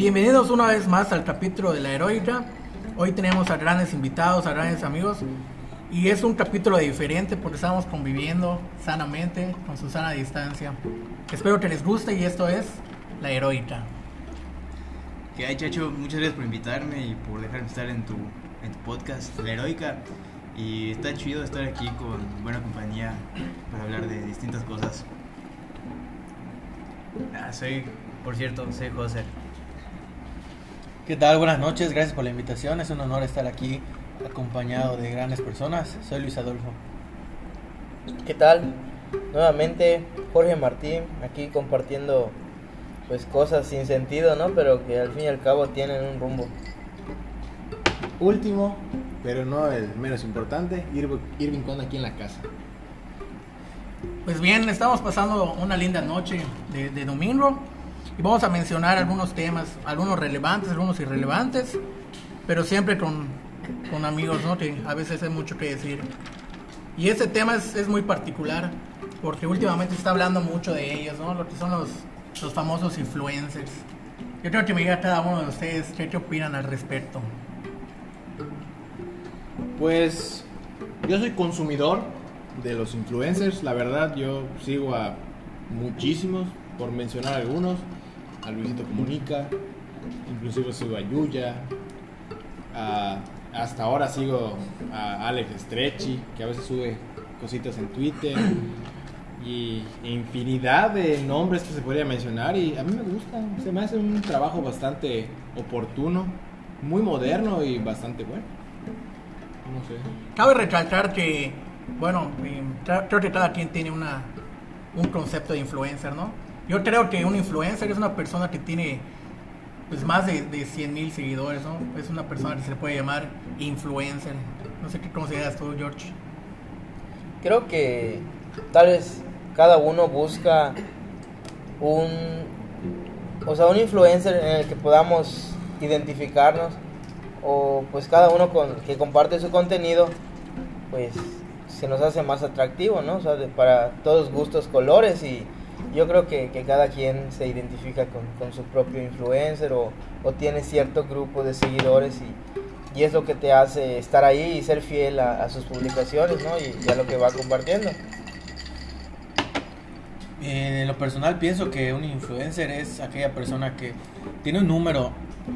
Bienvenidos una vez más al capítulo de la heroica. Hoy tenemos a grandes invitados, a grandes amigos. Y es un capítulo diferente porque estamos conviviendo sanamente, con su sana distancia. Espero que les guste y esto es La Heroica. Que hay, Chacho, muchas gracias por invitarme y por dejarme estar en tu, en tu podcast, La Heroica. Y está chido estar aquí con buena compañía para hablar de distintas cosas. Ah, soy, por cierto, soy José. ¿Qué tal? Buenas noches, gracias por la invitación. Es un honor estar aquí acompañado de grandes personas. Soy Luis Adolfo. ¿Qué tal? Nuevamente Jorge Martín, aquí compartiendo pues cosas sin sentido, ¿no? Pero que al fin y al cabo tienen un rumbo. Último, pero no el menos importante, Irv- Irving Con aquí en la casa. Pues bien, estamos pasando una linda noche de, de domingo y vamos a mencionar algunos temas, algunos relevantes, algunos irrelevantes, pero siempre con, con amigos, ¿no? Que a veces hay mucho que decir. Y este tema es, es muy particular porque últimamente se está hablando mucho de ellos, ¿no? Lo que son los, los famosos influencers. Yo creo que me diga cada uno de ustedes qué, qué opinan al respecto. Pues yo soy consumidor de los influencers, la verdad yo sigo a muchísimos, por mencionar algunos, Luisito Comunica, inclusive sigo a Yuya, a- hasta ahora sigo a Alex Stretchy, que a veces sube cositas en Twitter, y infinidad de nombres que se podría mencionar, y a mí me gusta, se me hace un trabajo bastante oportuno, muy moderno y bastante bueno. Cabe recalcar que, bueno, eh, creo que cada quien tiene una, un concepto de influencer, ¿no? Yo creo que un influencer es una persona que tiene pues más de, de 100 mil seguidores, ¿no? Es una persona que se le puede llamar influencer. No sé qué consideras tú, George. Creo que tal vez cada uno busca un o sea, un influencer en el que podamos identificarnos o pues cada uno con que comparte su contenido pues se nos hace más atractivo, ¿no? O sea, de- para todos gustos, colores y yo creo que, que cada quien se identifica con, con su propio influencer o, o tiene cierto grupo de seguidores y, y es lo que te hace estar ahí y ser fiel a, a sus publicaciones, ¿no? Y, y a lo que va compartiendo. Eh, en lo personal pienso que un influencer es aquella persona que tiene un número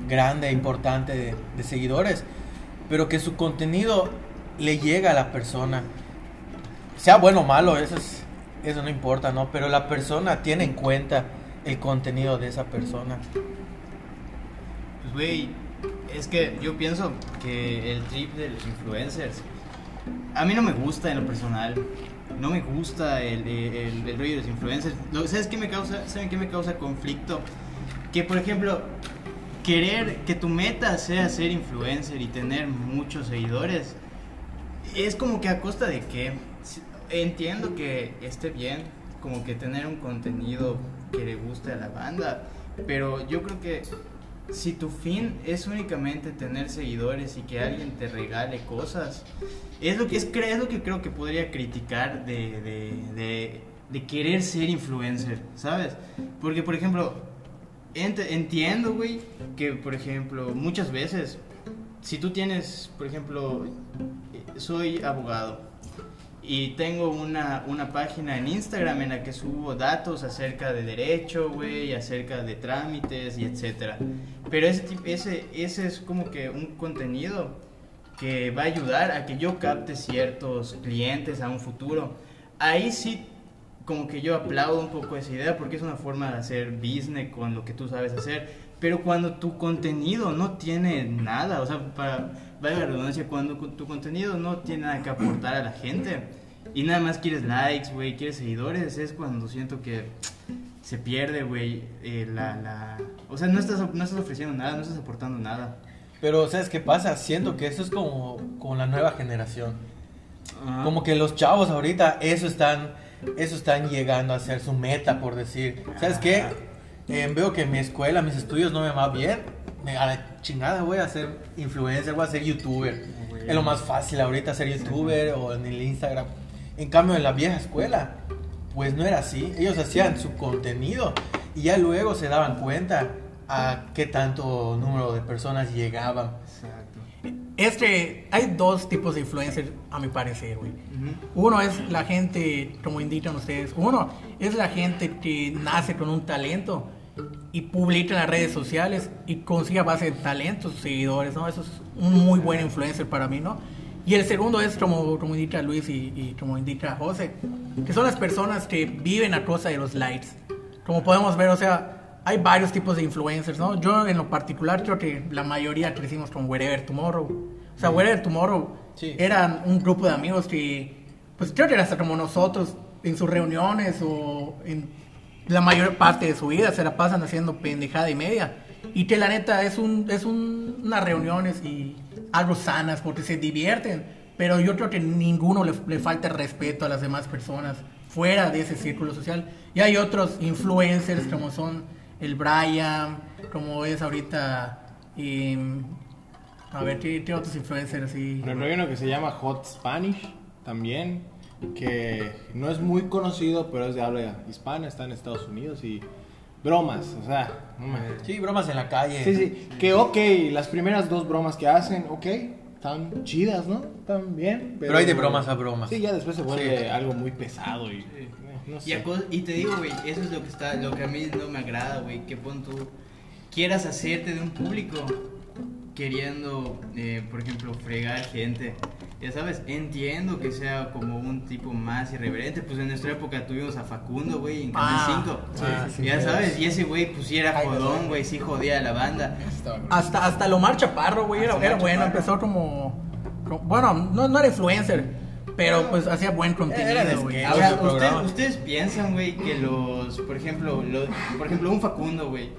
grande, importante de, de seguidores, pero que su contenido le llega a la persona. Sea bueno o malo, eso, es, eso no importa, ¿no? Pero la persona tiene en cuenta el contenido de esa persona. Pues, güey, es que yo pienso que el trip de los influencers, a mí no me gusta en lo personal. No me gusta el, el, rollo de los influencers. ¿Sabes qué me causa? ¿Saben qué me causa conflicto? Que, por ejemplo, querer que tu meta sea ser influencer y tener muchos seguidores, es como que a costa de que entiendo que esté bien, como que tener un contenido que le guste a la banda, pero yo creo que si tu fin es únicamente tener seguidores y que alguien te regale cosas, es lo que, es, es lo que creo que podría criticar de, de, de, de querer ser influencer, ¿sabes? Porque, por ejemplo, ent- entiendo, güey, que, por ejemplo, muchas veces, si tú tienes, por ejemplo, eh, soy abogado y tengo una, una página en Instagram en la que subo datos acerca de derecho, güey, acerca de trámites y etcétera. Pero ese, ese, ese es como que un contenido que va a ayudar a que yo capte ciertos clientes a un futuro. Ahí sí, como que yo aplaudo un poco esa idea porque es una forma de hacer business con lo que tú sabes hacer. Pero cuando tu contenido no tiene nada, o sea, para, vaya redundancia, cuando tu contenido no tiene nada que aportar a la gente y nada más quieres likes, güey, quieres seguidores, es cuando siento que se pierde, güey, eh, la, la... O sea, no estás, no estás ofreciendo nada, no estás aportando nada. Pero, ¿sabes qué pasa? Siento que eso es como, como la nueva generación. Como que los chavos ahorita, eso están, eso están llegando a ser su meta, por decir. ¿Sabes qué? Eh, veo que mi escuela, mis estudios no me va bien. Me, a la chingada voy a ser influencer, voy a ser youtuber. Es lo más fácil ahorita ser youtuber o en el Instagram. En cambio, en la vieja escuela, pues no era así. Ellos hacían su contenido y ya luego se daban cuenta a qué tanto número de personas llegaban. Exacto. Este, hay dos tipos de influencers, a mi parecer, güey. Ujú. Uno es la gente, como indican ustedes, uno es la gente que nace con un talento y publica en las redes sociales y consigue a base de talentos seguidores, ¿no? Eso es un muy buen influencer para mí, ¿no? Y el segundo es, como, como indica Luis y, y como indica José, que son las personas que viven a costa de los likes. Como podemos ver, o sea, hay varios tipos de influencers, ¿no? Yo en lo particular creo que la mayoría crecimos con Wherever Tomorrow. O sea, Wherever Tomorrow Sí. eran un grupo de amigos que, pues creo que era hasta como nosotros, en sus reuniones o en la mayor parte de su vida se la pasan haciendo pendejada y media. Y que la neta es, un, es un- unas reuniones y algo sanas porque se divierten. Pero yo creo que ninguno le, le falta respeto a las demás personas fuera de ese círculo social. Y hay otros influencers como son el Brian, como es ahorita... em, a ver, ¿qué, otros influencers? Por ejemplo, hay uno que se llama Hot Spanish también, que no es muy conocido, pero es de habla hispana, está en Estados Unidos y bromas, o sea, Sí, bromas en la calle. Sí, sí, que ok, las primeras dos bromas que hacen, ok, están chidas, ¿no? Están bien. Pero hay de bromas a bromas. Sí, ya después se vuelve Sí. algo muy pesado y eh, no Y, sé. a cos- y te digo, güey, eso es lo que está, lo que a mí no me agrada, güey, que pon tú quieras hacerte de un público queriendo, eh, por ejemplo, fregar gente. Ya sabes, entiendo que sea como un tipo más irreverente. Pues en nuestra época tuvimos a Facundo, güey, en Canal Ah, 5. sí, sí, sí. ya sabes, y ese güey, pues sí era jodón, güey, sí jodía a la banda. Hasta, hasta Lomar Chaparro, güey, era, era bueno, empezó como, como- Bueno, no, no era influencer, pero pues hacía buen contenido, güey. su programa. ¿ustedes, ustedes piensan, güey, que los, por ejemplo, los, por ejemplo, un Facundo, güey,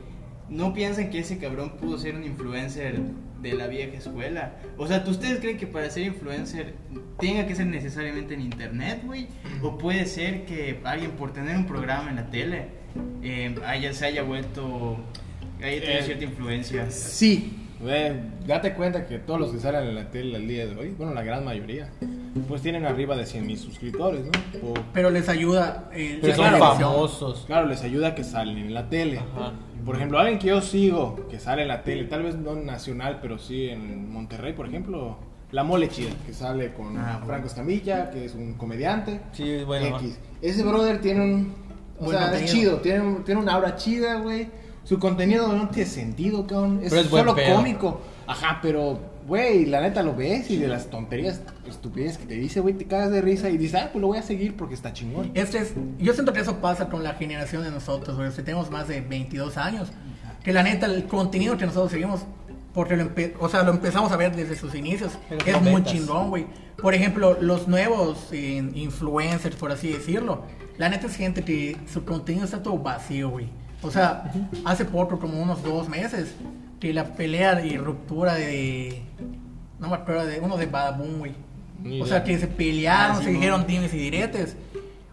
no piensan que ese cabrón pudo ser un influencer de la vieja escuela? O sea, ¿tú- ¿ustedes creen que para ser influencer tenga que ser necesariamente en internet, güey? ¿O puede ser que alguien por tener un programa en la tele eh, haya, se haya vuelto, haya tenido Eh, cierta influencia? Sí, eh, date cuenta que todos los que salen en la tele al día de hoy, bueno, la gran mayoría, pues tienen arriba de 100 mil suscriptores, ¿no? O, Pero les ayuda. eh, Pero son famosos. claro, les ayuda a que salen en la tele. Ajá. Por ejemplo, alguien que yo sigo, que sale en la tele, tal vez no nacional, pero sí en Monterrey, por ejemplo, La Mole Chida, que sale con Ah. Franco Escamilla, que es un comediante. Sí, bueno. X. Ese brother tiene un. O sea, es chido, tiene, tiene una aura chida, güey. Su contenido no tiene sentido, cabrón. Es, Pero es solo cómico. Ajá, pero, güey, la neta lo ves y de las tonterías, estupidez que te dice, güey, te cagas de risa y dices, ah, pues lo voy a seguir porque está chingón. Este es, yo siento que eso pasa con la generación de nosotros, güey, que tenemos más de 22 años. Que la neta, el contenido que nosotros seguimos, porque lo, empe- o sea, lo empezamos a ver desde sus inicios, los es muy chingón, güey. Por ejemplo, los nuevos eh, influencers, por así decirlo, la neta es gente que su contenido está todo vacío, güey. O sea, hace poco, como unos dos meses, que la pelea y ruptura de... No me acuerdo de uno de Badaboom, güey. Ni O sea, idea. que se pelearon, Ah, se sí, dijeron mo. dimes y diretes.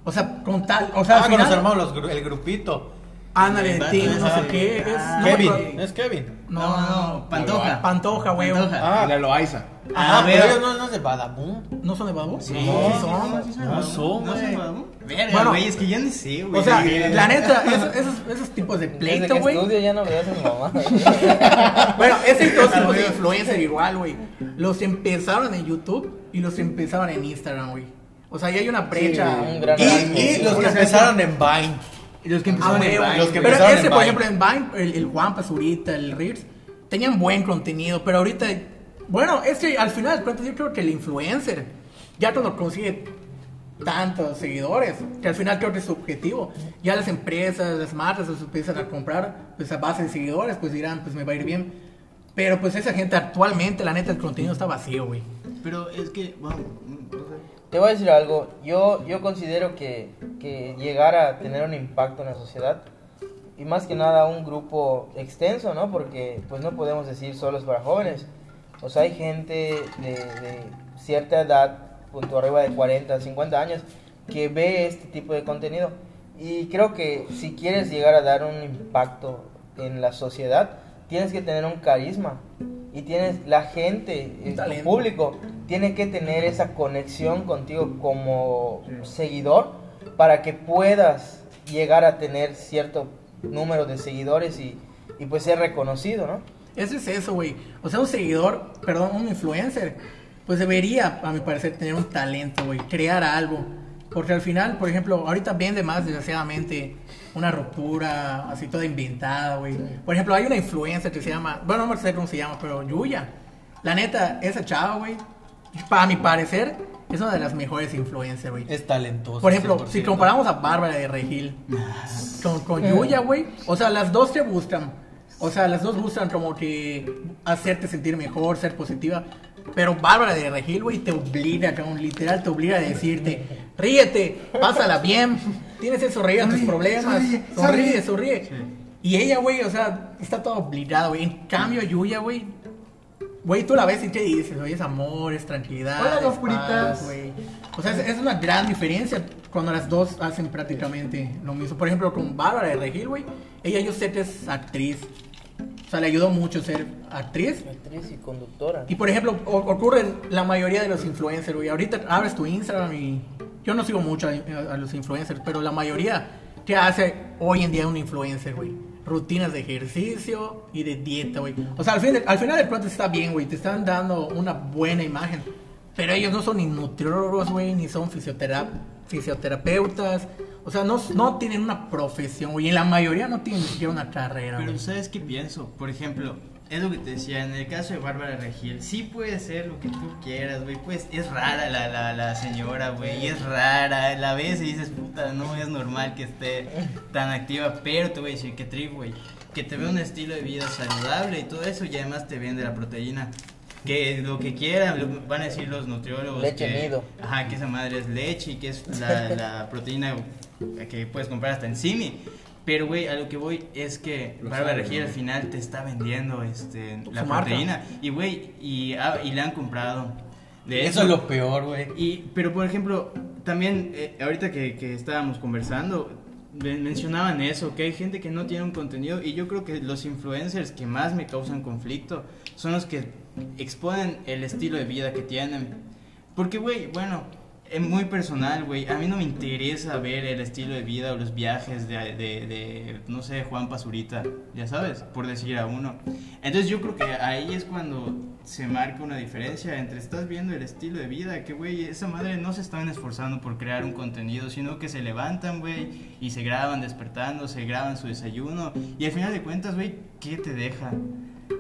O sea, con tal. O sea, Ah, se armaron los gru- el grupito. Ándale, no sé qué. Es, Ah, Kevin. ¿No es Kevin? No, no, no. Pantoja. Pantoja, güey. Pantoja. Ah. La Loaiza. Ah, Ah, pero ellos no, no es de Badaboom. ¿No son de Badaboom? Sí, No, sí, sí sí, son. sí, sí, No son, ¿No güey. Badabun? Verga, Bueno. güey, es que ya ni sé, güey. O sea, Sí, la neta, esos, esos, esos tipos de Desde pleito, que güey. estudio ya no veas a mi mamá. Bueno, ese dos tipos de influencer igual, güey. Los empezaron en YouTube y los empezaron en Instagram, güey. O sea, ya hay una brecha. un gran Y, y los que empezaron en Vine. Y los que Ah, empezaron en huevo. Vine. los que pero empezaron ese, en por Vine. ejemplo, en Vine, el, el Juan Pazurita, el Reels, tenían buen contenido, pero ahorita, bueno, es que al final de cuentas yo creo que el influencer ya no consigue tantos seguidores, que al final creo que es su objetivo. Ya las empresas, las marcas se empiezan a comprar pues a base de seguidores, pues dirán, pues me va a ir bien. Pero pues esa gente actualmente, la neta, el contenido está vacío, güey. Pero es que, sé. Te voy a decir algo, yo, yo considero que, que llegar a tener un impacto en la sociedad y más que nada un grupo extenso, ¿no? Porque pues no podemos decir solo es para jóvenes. O sea, hay gente de, de cierta edad, punto arriba de 40, 50 años, que ve este tipo de contenido. Y creo que si quieres llegar a dar un impacto en la sociedad, tienes que tener un carisma. Y tienes la gente, el público, tiene que tener esa conexión contigo como seguidor para que puedas llegar a tener cierto número de seguidores y, y pues ser reconocido, ¿no? Eso es eso, güey. O sea, un seguidor, perdón, un influencer, pues debería, a mi parecer, tener un talento, güey, crear algo. Porque al final, por ejemplo, ahorita vende más, desgraciadamente, una ruptura así toda inventada, güey. Por ejemplo, hay una influencer que se llama, bueno, no sé cómo se llama, pero Yuya. La neta, esa chava, güey, para mi parecer, es una de las mejores influencers, güey. Es talentoso. Por ejemplo, si 100%. comparamos a Bárbara de Regil con, con Yuya, güey, o sea, las dos te buscan. O sea, las dos buscan como que hacerte sentir mejor, ser positiva. Pero Bárbara de Regil, güey, te obliga, cabrón, literal, te obliga a decirte, ríete, pásala bien, tienes que sonreír a tus problemas, sonríe, sonríe. Y ella, güey, o sea, está todo obligada, güey. En cambio, Yuya, güey, güey, tú la ves y te dices, güey, es amor, es tranquilidad. Hola, es paz, güey. O sea, es, es una gran diferencia cuando las dos hacen prácticamente lo mismo. Por ejemplo, con Bárbara de Regil, güey, ella yo sé que es actriz. O sea, le ayudó mucho ser actriz. Actriz y conductora. Y por ejemplo, ocurre en la mayoría de los influencers, güey. Ahorita abres tu Instagram y yo no sigo mucho a, a los influencers, pero la mayoría que hace hoy en día un influencer, güey. Rutinas de ejercicio y de dieta, güey. O sea, al, fin al final de cuentas está bien, güey. Te están dando una buena imagen. Pero ellos no son ni nutriólogos, güey, ni son fisiotera- fisioterapeutas. O sea, no, no tienen una profesión, güey. Y en la mayoría no tienen ni siquiera una carrera, Pero güey. ¿sabes qué pienso? Por ejemplo, es lo que te decía, en el caso de Bárbara Regil, sí puede ser lo que tú quieras, güey, pues es rara la, la, la señora, güey, es rara, la ves y dices, puta, no es normal que esté tan activa, pero te voy a decir que trip, güey, que te ve un estilo de vida saludable y todo eso y además te vende la proteína. Que lo que quieran, lo- van a decir los nutriólogos. Leche que, nido. Ajá, que esa madre es leche y que es la, la proteína que puedes comprar hasta en Simi. Pero, güey, a lo que voy es que Lo Bárbara sabe, Regil al final te está vendiendo este, la marca. proteína. Y, güey, y, ah, y le han comprado. De Eso es lo peor, güey. y, pero por ejemplo, también eh, ahorita que, que estábamos conversando, men- mencionaban eso, que hay gente que no tiene un contenido y yo creo que los influencers que más me causan conflicto son los que exponen el estilo de vida que tienen. Porque, güey, bueno, es muy personal, güey. A mí no me interesa ver el estilo de vida o los viajes de, de, de, no sé, Juan Pazurita, ya sabes, por decir a uno. Entonces yo creo que ahí es cuando se marca una diferencia entre estás viendo el estilo de vida, que, güey, esa madre no se están esforzando por crear un contenido, sino que se levantan, güey, y se graban despertando, se graban su desayuno, y al final de cuentas, güey, ¿qué te deja?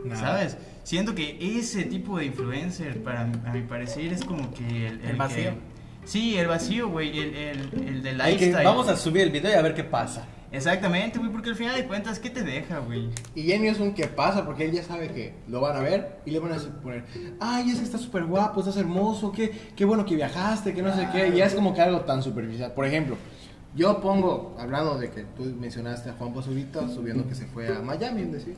Nada. ¿Sabes? Siento que ese tipo de influencer, para a mi parecer, es como que el, El vacío. que- sí, el vacío, güey, el, el, el de Hay que- lifestyle. vamos a subir el video y a ver qué pasa. Exactamente, güey, porque al final de cuentas, ¿qué te deja, güey? Y Jenny es un que pasa porque él ya sabe que lo van a ver y le van a poner, ay, es que estás súper guapo, estás hermoso, qué, qué bueno que viajaste, que no sé qué. Y ya es como que algo tan superficial. Por ejemplo, yo pongo, hablando de que tú mencionaste a Juan Pazurita subiendo que se fue a Miami, es decir.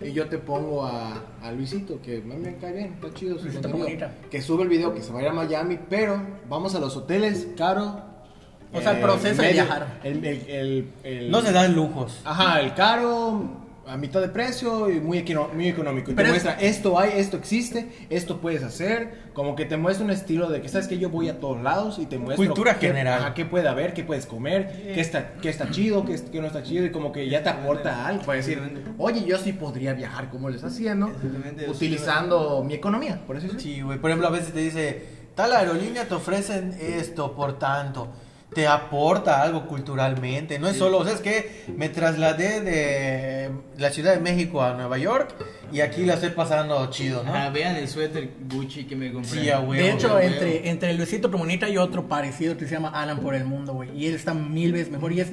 Y yo te pongo a, a Luisito, que a mí me cae bien, está chido su Luisito contenido. Que sube el video que se va a ir a Miami, pero vamos a los hoteles caro. O sea, el proceso de viajar. El, el- el- el- No se dan lujos. Ajá, el caro a mitad de precio y muy, econo- muy económico. Y Pero te es- muestra, esto hay, esto existe, esto puedes hacer. Como que te muestra un estilo de que, ¿sabes que Yo voy a todos lados y te muestro... Cultura qué, general. ajá, qué puede haber, qué puedes comer, qué está, qué está chido, qué, es- qué no está chido. Y como que ya te aporta algo para decir, oye, yo sí podría viajar como lo estás haciendo, Exactamente, yo sí utilizando mi economía, por eso sí. Sí, güey. Por ejemplo, a veces te dice, tal aerolínea te ofrecen esto por tanto. Te aporta algo culturalmente. No es solo, o sea, es que me trasladé de la Ciudad de México a Nueva York y aquí la estoy pasando chido, ¿no? Ajá, vean el suéter Gucci que me compré. Sí, a huevo. De hecho, entre, entre Luisito Comunita y otro parecido que se llama Alan por el Mundo, güey. Y él está mil veces mejor y es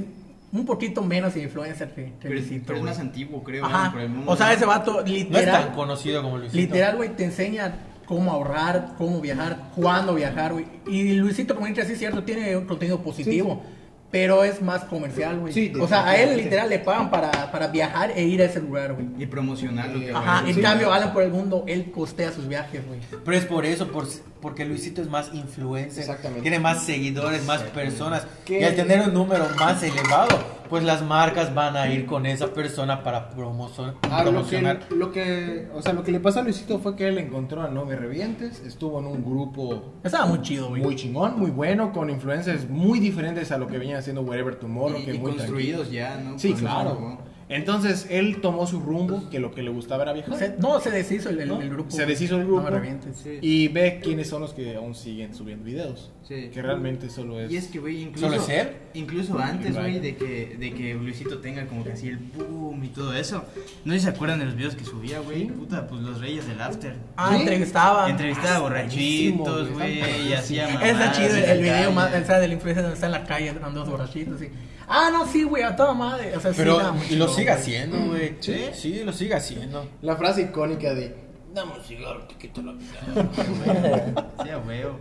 un poquito menos influencer que, que Pero, Luisito, pero es más antiguo, creo. Ajá. por el mundo. O sea, ese vato No es tan literal, conocido como Luisito. literal, güey, te enseña cómo ahorrar, cómo viajar, cuándo viajar, güey. Y Luisito Comunita, sí es cierto, tiene un contenido positivo. Pero es más comercial, güey. Sí, o sea, a él literal le pagan para, para viajar e ir a ese lugar, güey. Y promocionar lo que Ajá, en Sí. cambio, Alan por el mundo, él costea sus viajes, güey. Pero es por eso, por, porque Luisito es más influencer, Exactamente. tiene más seguidores, más personas. ¿Qué? Y al tener un número más elevado, pues las marcas van a ir con esa persona para promocio- Ah, lo que, promocionar. lo que, o sea, lo que le pasó a Luisito fue que él encontró a No Me Revientes, estuvo en un grupo Estaba muy chido, muy chingón, muy bueno, con influencias muy diferentes a lo que venía haciendo Wherever Tomorrow, Y, que y muy construidos ya, ¿no? Sí, claro. Entonces él tomó su rumbo, que lo que le gustaba era viajar. Se- no, se deshizo el, el- ¿No? el grupo. Se deshizo el grupo. No. Sí. Y ve quiénes son los que aún siguen subiendo videos. Sí. Que realmente solo es. Y es que, güey, incluso, ¿Solo es él? incluso antes, güey, de que, de que Luisito tenga como que así el boom y todo eso. No sé si se acuerdan de los videos que subía, güey. Puta, pues los reyes del after. Ah, ¿Sí? entrevistaba. Entrevistaba a buenísimo, borrachitos, güey. y hacía Está mamadas chido el, video más, o sea, de la influencia donde está en la calle, dos borrachitos, sí. Ah, no, sí, güey, a toda madre. O sea, sí, Pero mucho y lo sigue güey. haciendo, güey. ¿Sí? Sí, lo sigue haciendo. La frase icónica de. Dame un cigarro, te quito la vida. Sí, huevo.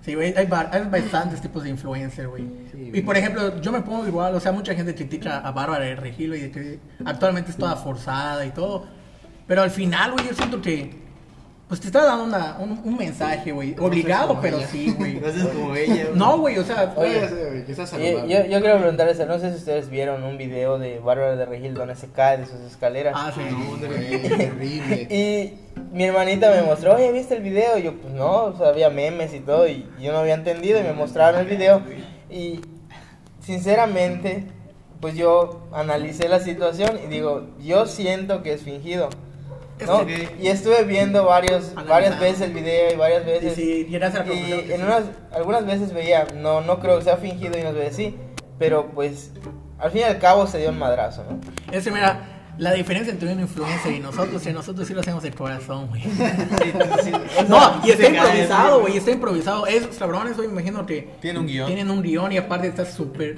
Sí, güey, hay, hay bastantes tipos de influencer, güey. Sí, y por ejemplo, yo me pongo igual, o sea, mucha gente critica a Bárbara de Regilo y de que actualmente es toda forzada y todo. Pero al final, güey, yo siento que, pues te está dando una- un, un mensaje, güey. Obligado, pero ella. sí, güey. No como ella, güey. No, güey, o sea, Oye, Oye, güey, que Yo, yo, yo quiero preguntarles, no sé si ustedes vieron un video de Bárbara de Regil donde se cae de sus escaleras. ah, sí. Güey, terrible. Y mi hermanita me mostró, oye, ¿viste el video? Y yo, pues no, o sea, había memes y todo, y yo no había entendido, y me mostraron el video. Y sinceramente, pues yo analicé la situación y digo, yo siento que es fingido. ¿No? que- Y estuve viendo varios, varias veces el video y varias Y veces. si llegas a la Y conclusión que en sí. unas, algunas veces veía, no, no creo que sea fingido y unas veces sí, pero pues al fin y al cabo se dio un madrazo, ¿no? Es que mira, la diferencia entre un influencer y nosotros, que nosotros sí lo hacemos de corazón, güey. Sí, sí, sí. No, y está improvisado, güey, está improvisado. Esos cabrones, me imagino que Tiene un guion. tienen un guion y aparte está súper,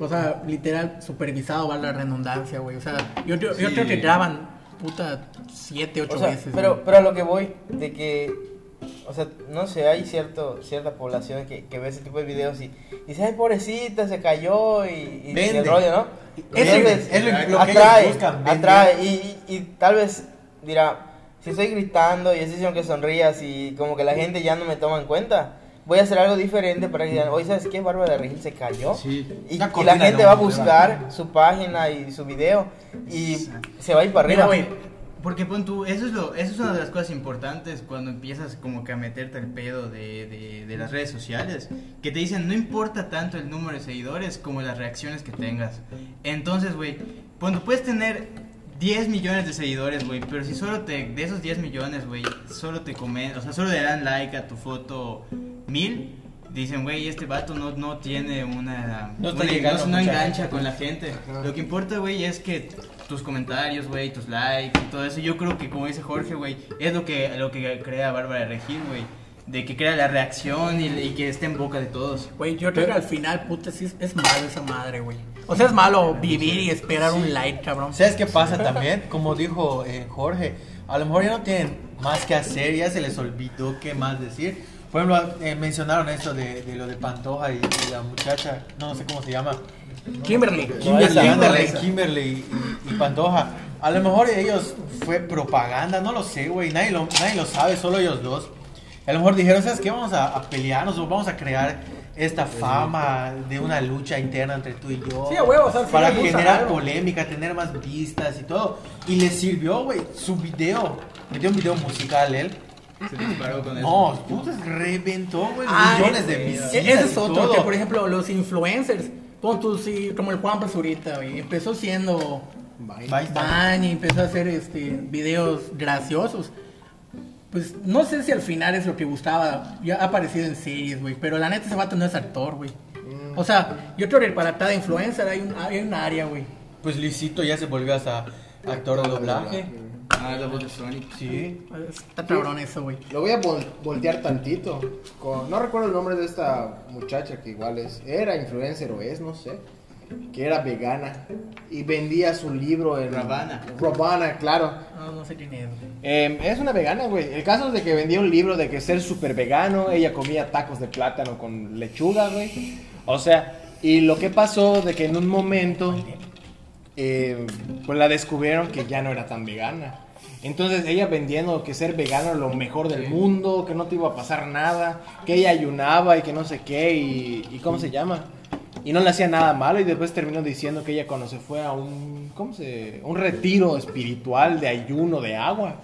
o sea, literal, supervisado, vale la redundancia, güey. O sea, yo, yo, yo Sí. creo que graban, puta, siete, ocho O sea, veces. pero, pero a lo que voy, de que, o sea, no sé, hay cierto, cierta población que, que ve ese tipo de videos y dice, ay, pobrecita, se cayó y, y Vende. el rollo, ¿no? Entonces, es lo- lo que atrae, buscan, atrae, y, y, y tal vez dirá, si estoy gritando y estoy diciendo que sonrías y como que la gente ya no me toma en cuenta, voy a hacer algo diferente para que digan, oye, ¿sabes qué? Bárbara de Regil se cayó. Sí. Y, Una y la gente de va a buscar su página y su video y se va a ir para Mira, arriba. güey, Porque pon tú, eso es, lo, eso es una de las cosas importantes cuando empiezas como que a meterte el pedo de, de, de las redes sociales, que te dicen no importa tanto el número de seguidores como las reacciones que tengas. Entonces, güey, cuando puedes tener 10 millones de seguidores, güey, pero si solo te, de esos 10 millones, güey, solo te comen, o sea, solo le dan like a tu foto mil, dicen, güey, este vato no, no tiene una... No está una- llegando no, engancha gente. con la gente. Lo que importa, güey, es que tus comentarios, güey, tus likes y todo eso. Yo creo que, como dice Jorge, güey, es lo que, lo que crea Bárbara Regil, güey. De que crea la reacción y, y que esté en boca de todos. güey, yo creo que al final, puta, sí es, es malo esa madre, güey. O sea, es malo vivir y esperar un like, cabrón. ¿Sabes qué pasa también? Como dijo eh, Jorge, a lo mejor ya no tienen más que hacer, ya se les olvidó qué más decir. Por ejemplo, eh, mencionaron esto de, de lo de Pantoja y, y la muchacha, no sé cómo se llama, Kimberly. Kimberly, Kimberly. Kimberly y, y Pantoja. A lo mejor ellos fue propaganda, no lo sé, güey, nadie lo, nadie lo sabe, solo ellos dos. A lo mejor dijeron, ¿sabes qué? Vamos a, a pelearnos o vamos a crear esta fama de una lucha interna entre tú y yo. Sí, a huevo, o sea, para generar polémica, tener más vistas y todo. Y le sirvió, güey, su video. Metió un video musical él. Se disparó con eso. No, puta, reventó, güey, Ah, millones de visitas. e- Ese es otro, todo. que por ejemplo, los influencers, pon tú, sí, como el Juan Pazurita, güey, empezó siendo y empezó a hacer este videos graciosos. Pues no sé si al final es lo que gustaba, ya ha aparecido en series, güey, pero la neta ese vato no es actor, güey. O sea, yo creo que para cada influencer hay un, hay un área, güey. Pues Luisito ya se volvió hasta actor de doblaje. Ah, la voz de Sonic. Sí. Está cabrón eso, güey. Lo voy a vol- voltear tantito. Con- no recuerdo el nombre de esta muchacha que igual es. Era influencer o es, no sé. Que era vegana. Y vendía su libro en. Ravana. Ravana, claro. No, no sé quién es. güey. Eh, es una vegana, güey. El caso es de que vendía un libro de que ser súper vegano. Ella comía tacos de plátano con lechuga, güey. O sea, y lo que pasó de que en un momento, eh, pues la descubrieron que ya no era tan vegana. Entonces ella vendiendo que ser vegano era lo mejor del mundo, que no te iba a pasar nada, que ella ayunaba y que no sé qué, y, y ¿cómo se llama? Y no le hacía nada malo y después terminó diciendo que ella cuando se fue a un, ¿cómo se? Un retiro espiritual de ayuno de agua.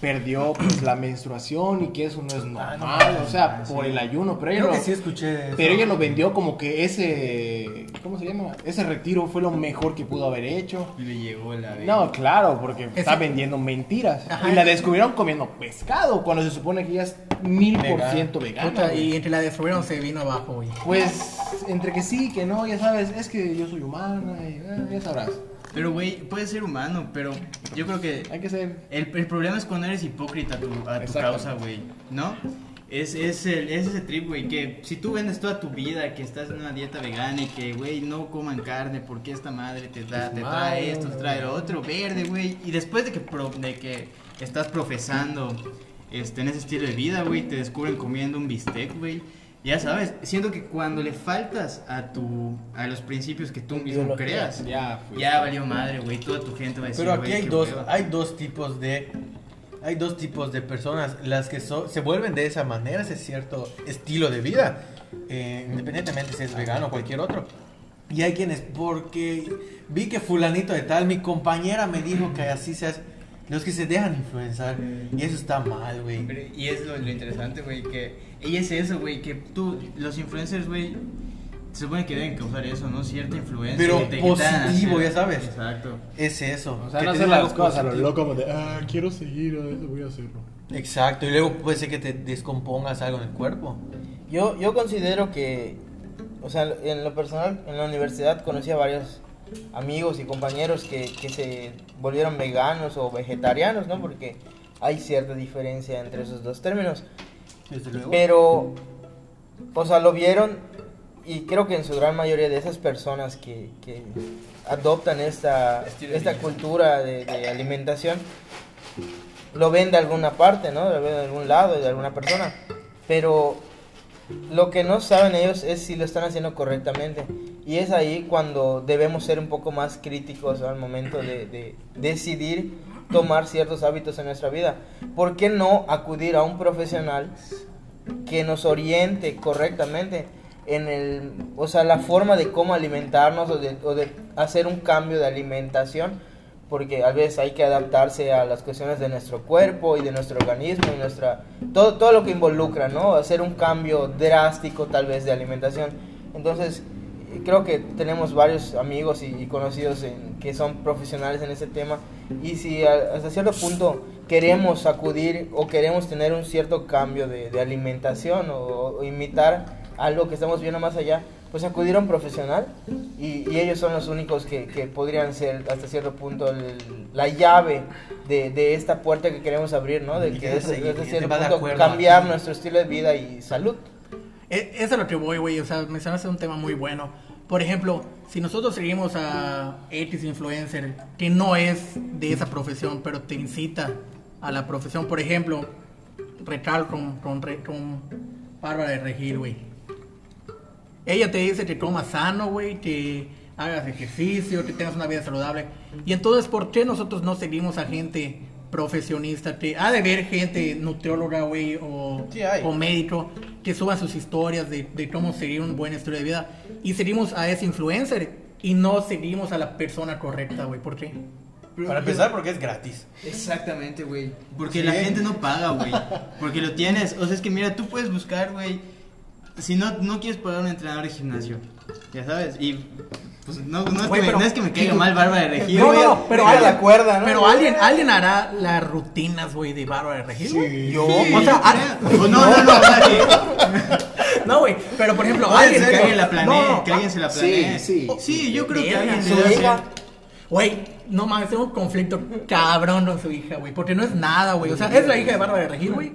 Perdió pues, la menstruación y que eso no es Ah, no normal, o sea, sí. por el ayuno, pero ella Creo lo, que sí escuché eso. pero ella lo vendió como que ese, ¿cómo se llama? Ese retiro fue lo mejor que pudo haber hecho. Y le llegó la. No, claro, porque Ese- está vendiendo mentiras. Ajá. Y la descubrieron comiendo pescado, cuando se supone que ella es mil por ciento vegana. Puta, y entre la descubrieron se vino abajo, güey. Pues, entre que sí, que no, ya sabes, es que yo soy humana y eh, ya sabrás. Pero, güey, puede ser humano, pero yo creo que Hay que ser... el, el problema es cuando eres hipócrita a tu, a tu causa, güey, ¿no? Es, es, el- es ese trip, güey, que si tú vendes toda tu vida, que estás en una dieta vegana y que, güey, no coman carne porque esta madre te, da, te trae esto, te trae lo otro, verde, güey, y después de que, pro- de que estás profesando este, en ese estilo de vida, güey, te descubren comiendo un bistec, güey. Ya sabes, siento que cuando le faltas a tu a los principios que tú mismo Ideología. creas, Ya, ya valió madre, güey. Toda tu gente va a decir, Pero aquí hay dos, hueva. hay dos tipos de hay dos tipos de personas, las que so- se vuelven de esa manera, ese cierto estilo de vida, eh, independientemente si es vegano o cualquier otro. Y hay quienes, porque vi que fulanito de tal, mi compañera me dijo que así se hace, los que se dejan influenciar, y eso está mal, güey. Y es lo, lo interesante, güey, que y es eso, güey, que tú, los influencers, güey, se supone que deben causar eso, ¿no? Cierta influencia. Pero te- positivo, ya sabes. Exacto. Es eso. O sea, no hacer las cosas a lo loco como de, ah, quiero seguir, eso voy a hacerlo. Exacto, y luego puede ser que te descompongas algo en el cuerpo. Yo, yo considero que, o sea, en lo personal, en la universidad conocí a varios amigos y compañeros que, que se volvieron veganos o vegetarianos, ¿no? Porque hay cierta diferencia entre esos dos términos. Desde luego. Pero, o sea, lo vieron y creo que en su gran mayoría de esas personas que, que adoptan esta, Estilo esta cultura de, de alimentación, lo ven de alguna parte, ¿no? Lo ven de algún lado, de alguna persona. Pero lo que no saben ellos es si lo están haciendo correctamente. Y es ahí cuando debemos ser un poco más críticos al momento de, de decidir tomar ciertos hábitos en nuestra vida. ¿Por qué no acudir a un profesional que nos oriente correctamente en el, o sea, la forma de cómo alimentarnos o de, o de hacer un cambio de alimentación? Porque a veces hay que adaptarse a las cuestiones de nuestro cuerpo y de nuestro organismo y nuestra todo todo lo que involucra, ¿no? Hacer un cambio drástico tal vez de alimentación. Entonces, creo que tenemos varios amigos y, y conocidos en- que son profesionales en ese tema y si a- hasta cierto punto queremos acudir o queremos tener un cierto cambio de, de alimentación o, o imitar algo que estamos viendo más allá, pues acudir a un profesional y, y ellos son los únicos que, que podrían ser hasta cierto punto el- la llave de, de esta puerta que queremos abrir, ¿no? De Y que es, hasta cierto punto acuerdo cambiar nuestro estilo de vida y salud. Eso es lo que voy, güey. O sea, mencionaste un tema muy bueno. Por ejemplo, si nosotros seguimos a X influencer que no es de esa profesión, pero te incita a la profesión, por ejemplo, Recal con, con, con Bárbara de Regil, güey. Ella te dice que comas sano, güey, que hagas ejercicio, que tengas una vida saludable. Y entonces, ¿por qué nosotros no seguimos a gente profesionista que ha de ver gente nutrióloga, güey, o, Sí o médico que suban sus historias de, de cómo seguir un buen estilo de vida y seguimos a ese influencer y no seguimos a la persona correcta, güey? ¿Por qué? Para empezar, porque es gratis. Exactamente, güey. Porque Sí. la gente no paga, güey. Porque lo tienes. O sea, es que mira, tú puedes buscar, güey. Si no, no quieres pagar un entrenador de gimnasio, ya sabes. Y pues no, no, es, Güey, que, me, pero- no es que me caiga mal Bárbara de Regil, No, güey. no, no, pero alguien, la cuerda, ¿no? pero alguien, alguien hará las rutinas, güey, de Bárbara de Regil. güey? Yo. Sí, o sea, yo ah- creo. O no, no, no, o sea, que, No, güey, pero por ejemplo, no, alguien que alguien la planee, No, que alguien se la planee. Sí, sí. Sí, yo creo que Verga, alguien Su debe hija, hacer. Güey, no mames, tengo un conflicto cabrón con su hija, güey. Porque no es nada, güey. O sea, es la hija de Bárbara de Regil, güey.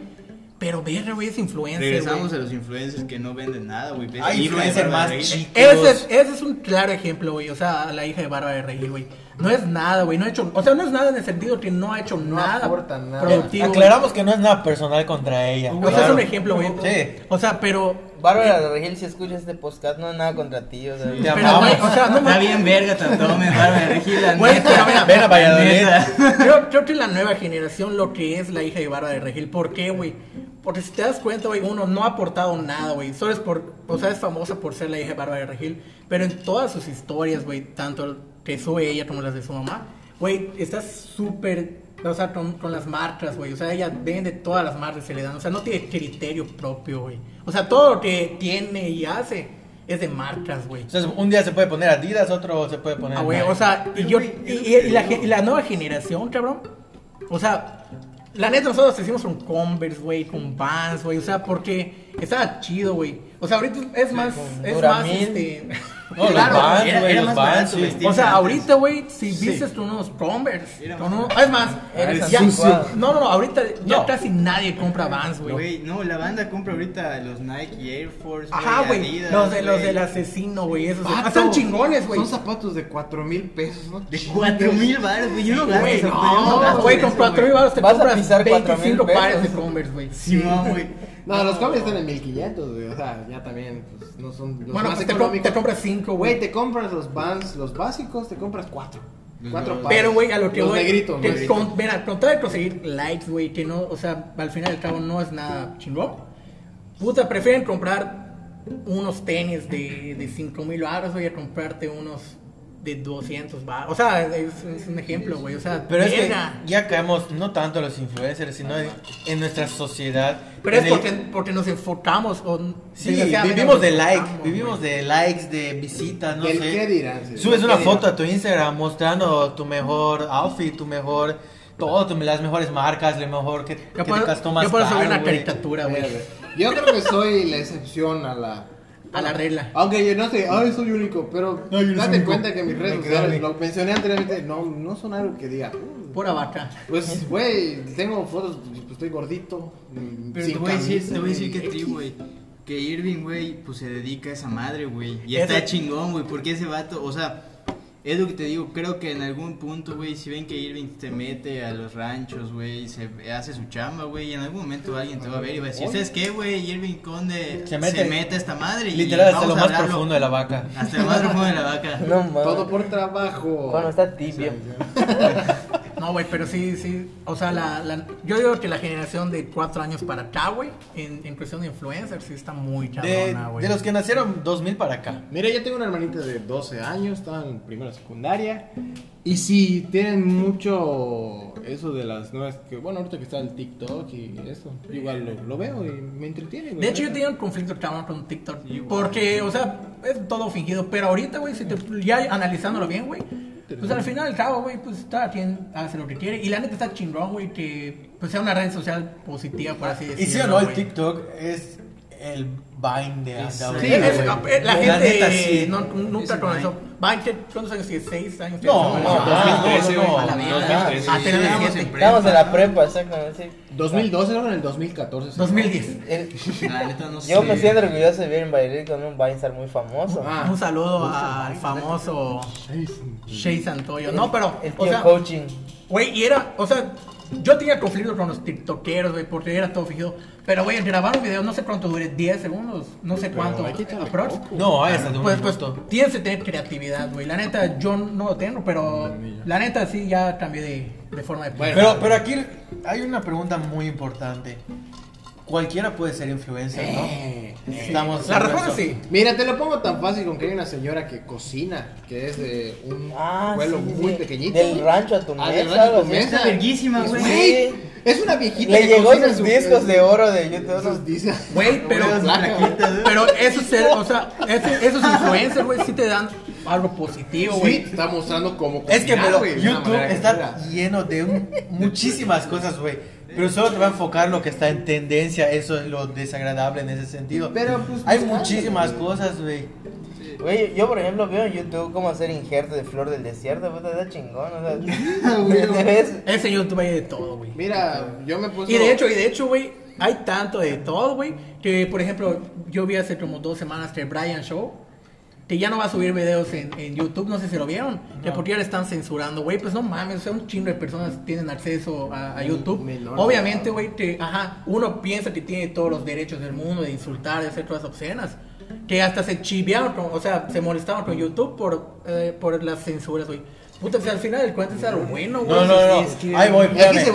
Pero verga, güey, es influencer, Regresamos güey. a los influencers que no venden nada, güey. Hay influencers más chicos. Ese es, ese es un claro ejemplo, güey. O sea, la hija de Bárbara de Regil, güey. No es nada, güey. No ha hecho, o sea, no es nada en el sentido que no ha hecho nada, aporta nada. productivo. Aclaramos que no es nada personal contra ella. O sea, es un ejemplo, güey. Sí. O sea, pero. Bárbara de Regil, si escuchas este podcast, no es nada contra ti, o sea, Pero, güey, o sea, no Está bien verga tanto, me Bárbara de Regil, la Güey, neta. pero mira, ven a Valladolid. Neta. Creo, creo que la nueva generación lo que es la hija de Bárbara de Regil. ¿Por qué, güey? Porque si te das cuenta, güey, uno no ha aportado nada, güey. Solo es por, o sea, es famosa por ser la hija de Bárbara de Regil. Pero en todas sus historias, güey, tanto que sube ella como las de su mamá, güey, está súper o sea, con, con las marcas, güey. O sea, ella vende todas las marcas que se le dan. O sea, no tiene criterio propio, güey. O sea, todo lo que tiene y hace es de marcas, güey. O sea, un día se puede poner Adidas, otro se puede poner. Ah, güey, o sea, y, yo, y, la, y nueva generación, cabrón. O sea, la neta, nosotros hicimos con Converse, güey, con Vans, güey. O sea, porque estaba chido, güey. O sea, ahorita es más, es más, este... No, los claro, Vans, era- güey, era los más barato sí. vestir. o sea, ahorita, güey, si vistes con unos Converse, es más, Eres ya- anticuado. no, no, no, ahorita ya No. casi nadie compra Vans, güey. No, la banda compra ahorita los Nike Air Force. Ajá, güey, los, de, los del asesino, güey, esos Vato, están chingones, güey. Son zapatos de 4 mil pesos, ¿no? De 4 mil baros, güey. Yo no gasto no güey, con 4 mil baros te Vas a compras pisar 4,000 25 pares de. Converse, güey. Simón, güey. No, los Converse están en 1500, güey. O sea, ya también, pues, no son los Bueno, más pues te, com- económicos. te compras 5, Güey, güey. te compras los Vans, los básicos, te compras 4. Los 4 dos. pares. Pero, güey, a lo que los voy. negritos, que negritos. con, mira, con todo de conseguir likes, güey, que no, o sea, al final al cabo no es nada chingón. Puta, prefieren comprar unos tenis de, de 5 mil baros, güey, a comprarte unos de 200 baros. O sea, es, es un ejemplo, güey. O sea, Pero es que ya caemos no tanto los influencers, sino en, en nuestra sociedad. Pero es el- porque, porque nos enfocamos. O, Sí, vivimos de like, enfocamos, vivimos güey. de likes, de visitas, no ¿Del sé. qué dirán? Sí, Subes ¿del una qué foto dirán? a tu Instagram mostrando tu mejor outfit, tu mejor todo, tu- las mejores marcas, lo mejor que, que Yo te puedo, gastó más yo puedo subir una caricatura, güey. Yo creo que soy la excepción a la... A la regla. Aunque yo no sé, ay, soy único, pero No, yo no soy date único. cuenta que mis redes sociales, lo mencioné anteriormente, no, no son algo que diga. "Uh". Pura vaca. Pues, güey, tengo fotos, pues estoy gordito. mm, Pero sin te voy a decir, te voy a decir güey, que tri, güey. Que Irving, güey, pues se dedica a esa madre, güey. Y está chingón, güey, porque ese vato, o sea, es lo que te digo, creo que en algún punto, güey, si ven que Irving se mete a los ranchos, güey, y se hace su chamba, güey, y en algún momento alguien te va a ver y va a decir, ¿sabes qué, güey? Irving Conde Se se mete- a esta madre. y Literal hasta vamos lo más hablarlo profundo de la vaca. Hasta lo más profundo de la vaca. No mames. Todo por trabajo. Cuando está tibio. No, güey, pero sí, sí. O sea, la, la- yo digo que la generación de cuatro años para acá, güey, en, en cuestión de influencers, sí está muy De, cabrona, güey. de los que nacieron 2000 para acá. Mira, yo tengo una hermanita de 12 años, está en primera secundaria. Y sí, tienen mucho eso de las nuevas. Que, bueno, ahorita que está el TikTok y eso. yo Igual lo, lo veo y me entretiene, güey. De hecho, yo tenía un conflicto cabrón con TikTok. Porque, o sea, es todo fingido. Pero ahorita, güey, si te, ya analizándolo bien, güey, pues al final al cabo, güey, pues cada quien hace lo que quiere. Y la neta está chingón, güey, que pues sea una red social positiva, por así decirlo. Y sí o no, el güey. TikTok es el Vine de Sí, ahorita, es- la La gente neta, sí. no, nunca comenzó. Vine. Vine, ¿qué- ¿cuántos años tiene? ¿Seis años? No, tiene? no, Ah, 2013, no, no. A la no, mierda. 2013. Ah, tenemos Estábamos siete. en prepa. Estamos en la prepa, exactamente. sí. 2012 o en el 2014. sí. 2010. El- La neta no sé. yo me siento orgulloso de vivir en Valladolid con un Vinestar muy famoso. Ah. Un saludo al famoso Shea Santoyo. No, pero, El o tío sea, coaching. güey, y era, o sea, yo tenía conflicto con los tiktokeros, güey, porque era todo fingido. Pero, güey, grabar un video, no sé cuánto dure, 10 segundos, no sé cuánto. hay que echarle aprox. No, de un Pues, pues, tienes que tener creatividad, güey. La neta, yo no lo tengo, pero la neta sí ya cambié de, de forma de Bueno, Pero, pero aquí hay una pregunta muy importante. Cualquiera puede ser influencer, ¿no? Eh, Estamos La respuesta sí. Mira, te lo pongo tan fácil con que hay una señora que cocina, que es de un Ah, pueblo sí, sí, muy sí. pequeñito. Del rancho a tu Ah, del mesa, rancho a tu mesa. Está verguísima, güey. Güey, Es una viejita Le que llegó su- discos de oro de YouTube. sus ¿no? discos. Güey, pero, ¿eh? pero eso es, o sea, esos influencers, güey, sí te dan algo positivo, Sí, güey. te está mostrando cómo Es que una YouTube está lleno de un- muchísimas cosas, güey. Pero solo te va a enfocar lo que está en tendencia, eso es lo desagradable en ese sentido. Pero, pues, hay pues, muchísimas cosas, güey. Güey, yo por ejemplo veo en YouTube cómo hacer injerto de flor del desierto, puta, está chingón, o sea, ves- Ese YouTube hay de todo, güey. Mira, yo me puse. Y de hecho, y de hecho, güey, hay tanto de todo, güey, que por ejemplo, yo vi hace como dos semanas que Brian Show, que ya no va a subir videos en, en YouTube, no sé si lo vieron, que porque ya le están censurando, güey, pues no mames, o sea, un chingo de personas tienen acceso a, a YouTube. menor, Obviamente, güey, que, ajá, uno piensa que tiene todos los derechos del mundo de insultar, de hacer cosas obscenas, que hasta se chivearon, con- o sea, se molestaron con YouTube por, eh, por las censuras, güey. Puta, o sea, al final del cuento es algo bueno, güey. No, no, no. es que- Ahí voy, Es que espérame.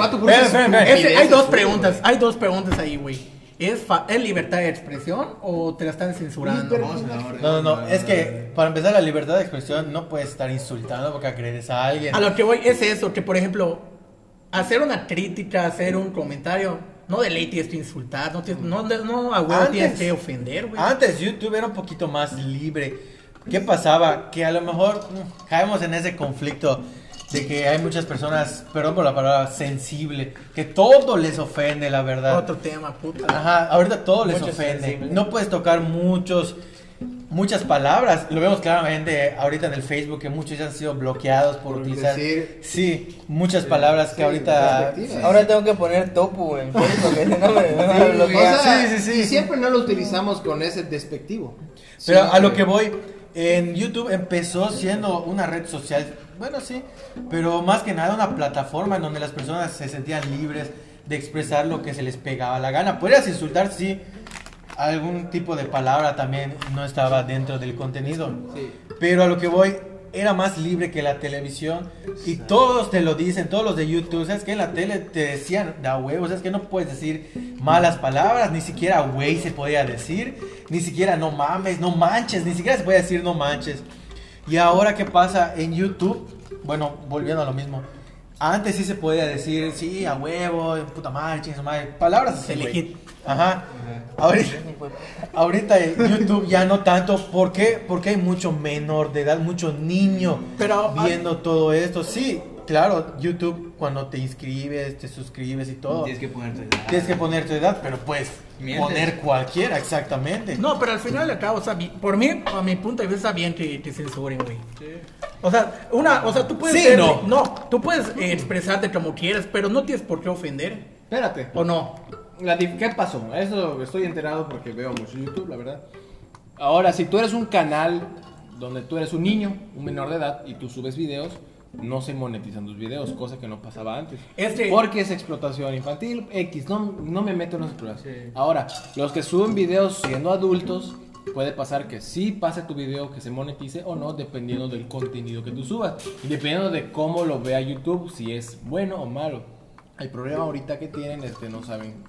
Espérame, espérame, hay dos preguntas, hay dos preguntas ahí, güey. ¿Es, fa- ¿Es libertad de expresión o te la están censurando? No, no, no, es que para empezar la libertad de expresión no puedes estar insultando porque agredes a alguien. A lo que voy es eso, que por ejemplo, hacer una crítica, hacer un comentario, no de ley tienes que insultar, no, tienes- no, no a huevo tienes que ofender, güey. Antes YouTube era un poquito más libre. ¿Qué pasaba? Que a lo mejor mm, caemos en ese conflicto de que hay muchas personas, perdón por la palabra, sensible, que todo les ofende, la verdad. Otro tema, puta. Ajá, ahorita todo les Muchos ofende. sensibles. No puedes tocar muchos, muchas palabras. Lo vemos claramente ahorita en el Facebook que muchos ya han sido bloqueados por, Por utilizar. decir- sí, muchas palabras que sí, ahorita. despectivas. Ahora tengo que poner topu, güey. en Facebook, si no me, me van a O bloquear. sea, Sí, sí, sí. Y siempre no lo utilizamos con ese despectivo. Pero Sí, a lo sí. que voy, en YouTube empezó siendo una red social, bueno sí, pero más que nada una plataforma en donde las personas se sentían libres de expresar lo que se les pegaba la gana. Podrías insultar, sí, algún tipo de palabra también no estaba dentro del contenido. Sí. Pero a lo que voy, era más libre que la televisión. Y todos te lo dicen, todos los de YouTube. ¿Sabes que En la tele te decían, da huevos, ¿sabes que No puedes decir malas palabras, ni siquiera güey se podía decir, ni siquiera no mames, no manches, ni siquiera se puede decir no manches. Y ahora, ¿qué pasa en YouTube? Bueno, volviendo a lo mismo. Antes sí se podía decir, sí, a huevo, puta madre, chingue su madre. Palabras así, güey. Ajá. Ahorita, ahorita en YouTube ya no tanto. ¿Por qué? Porque hay mucho menor de edad, mucho niño Pero, ah, viendo todo esto. Sí, claro, YouTube cuando te inscribes, te suscribes y todo. Tienes que poner tu edad. Tienes que poner tu edad, pero puedes Mientes. poner cualquiera, exactamente. No, pero al final de cabo, o sea, por mí, a mi punto de vista, está bien que te censuren, güey. O sea, una, o sea, tú puedes Sí, ser- no. tú puedes eh, expresarte como quieras, pero no tienes por qué ofender, Espérate. ¿o no? La ¿Qué pasó? Eso estoy enterado porque veo mucho YouTube, la verdad. Ahora, si tú eres un canal donde tú eres un niño, un menor de edad, y tú subes videos, no se monetizan tus videos, cosa que no pasaba antes. Este- Porque es explotación infantil, X, no, no me meto en esos problemas. Ahora, los que suben videos siendo adultos, puede pasar que sí pase tu video, que se monetice o no, dependiendo del contenido que tú subas. Y dependiendo de cómo lo vea YouTube, si es bueno o malo. El problema ahorita que tienen es que no saben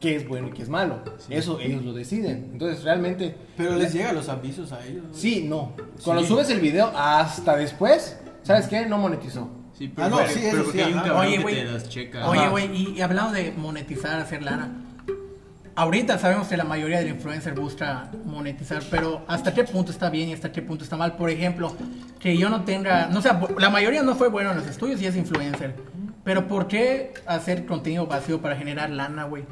qué es bueno y qué es malo. Eso ellos lo deciden. Entonces, realmente... Pero les llegan los avisos a ellos. Sí, no. Cuando Sí. subes el video hasta después, ¿sabes qué? No monetizó. Sí, Ah, no, pero, sí, pero eso porque sí, hay un cabrón Oye, que güey. te las checa. Oye, güey, y, y hablando de monetizar, hacer lana. Ahorita sabemos que la mayoría del influencer busca monetizar, pero ¿hasta qué punto está bien y hasta qué punto está mal? Por ejemplo, que yo no tenga, no sé, la mayoría no fue bueno en los estudios y es influencer. Pero ¿por qué hacer contenido vacío para generar lana, güey?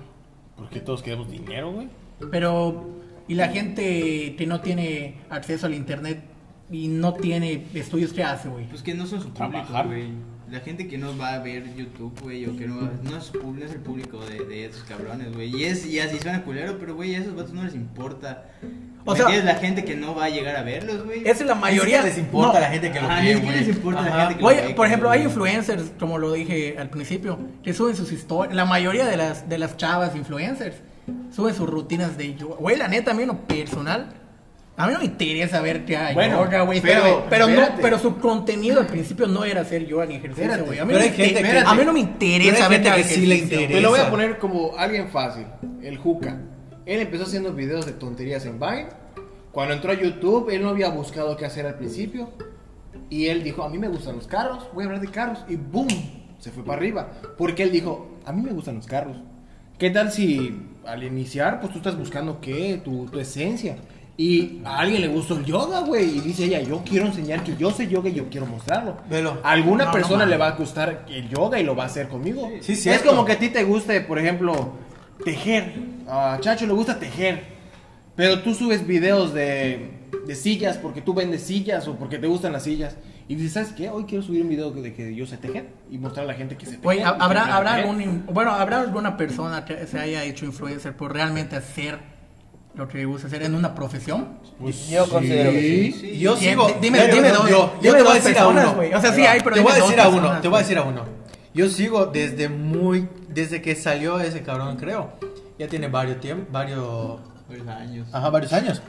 Porque todos queremos dinero, güey. Pero, ¿y la gente que no tiene acceso al internet y no tiene estudios, qué hace, güey? Pues que no son su público, güey. La gente que no va a ver YouTube, güey, o que no, no, es, no es el público de, de esos cabrones, güey. Y, es, y así suena culero, pero, güey, a esos vatos no les importa. O sea- sea, la gente que no va a llegar a verlos, güey. Es la mayoría. siquiera les importa no. a la gente que lo Ajá, güey. les importa a la Ajá. gente que Güey, lo ve, por que ejemplo, lo hay influencers, como lo dije al principio, que suben sus historias. La mayoría de las, de las chavas influencers suben sus rutinas de yoga. Güey, la neta, a mí en lo personal, a mí no me interesa ver que hay Bueno, yoga, güey. pero- Pero, pero, no, pero su contenido al principio no era hacer yoga ni ejercicio, güey. A, no a mí no me interesa ver que que sí le interesa. Te lo voy a poner como alguien fácil. El Juca. Él empezó haciendo videos de tonterías en Vine. Cuando entró a YouTube, él no había buscado qué hacer al principio. Y él dijo, a mí me gustan los carros, voy a hablar de carros. Y boom, se fue para arriba. Porque él dijo, a mí me gustan los carros. ¿Qué tal si al iniciar, pues tú estás buscando qué, tu, tu esencia? Y a alguien le gustó el yoga, güey. Y dice ella, yo quiero enseñar que yo sé yoga y yo quiero mostrarlo. Velo. A alguna No, no persona mames. le va a gustar el yoga y lo va a hacer conmigo. Sí, es cierto. como que a ti te guste, por ejemplo, tejer. A Chacho le gusta tejer. Pero tú subes videos de, de sillas porque tú vendes sillas o porque te gustan las sillas. Y dices, ¿sabes qué? Hoy quiero subir un video de que yo sé tejer y mostrar a la gente que sé tejer. Habrá, habrá algún, bueno, habrá alguna persona que se haya hecho influencer por realmente hacer lo que gusta hacer en una profesión. Yo considero que sí. Yo Dime- sigo. dime- Pero dime yo- dos- yo, dime yo te voy a decir a uno. güey. O sea, sí hay, pero te voy a decir a uno. personas, Te voy a decir a uno. Yo sigo desde muy. Desde que salió ese cabrón, creo. Ya tiene varios tiempos. Varios. Varios años. Ajá, varios años.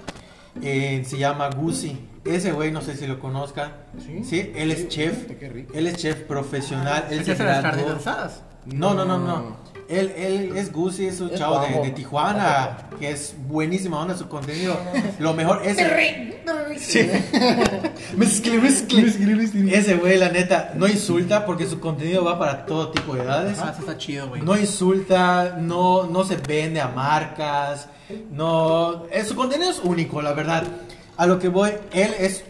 Eh, se llama Gucci. Ese güey, no sé si lo conozcan. ¿Sí? él es Sí, chef. qué rico. Él es chef profesional. Él ¿Es se hace las carnes asadas? No, no, no, no. Él, él es Gucci, es un Es chavo de, Tijuana, que es buenísima onda su contenido. Lo mejor es... Sí. Ese güey, la neta, no insulta porque su contenido va para todo tipo de edades. Ah, eso está chido, güey. No insulta, no, no se vende a marcas, no... eh, su contenido es único, la verdad. A lo que voy, él es,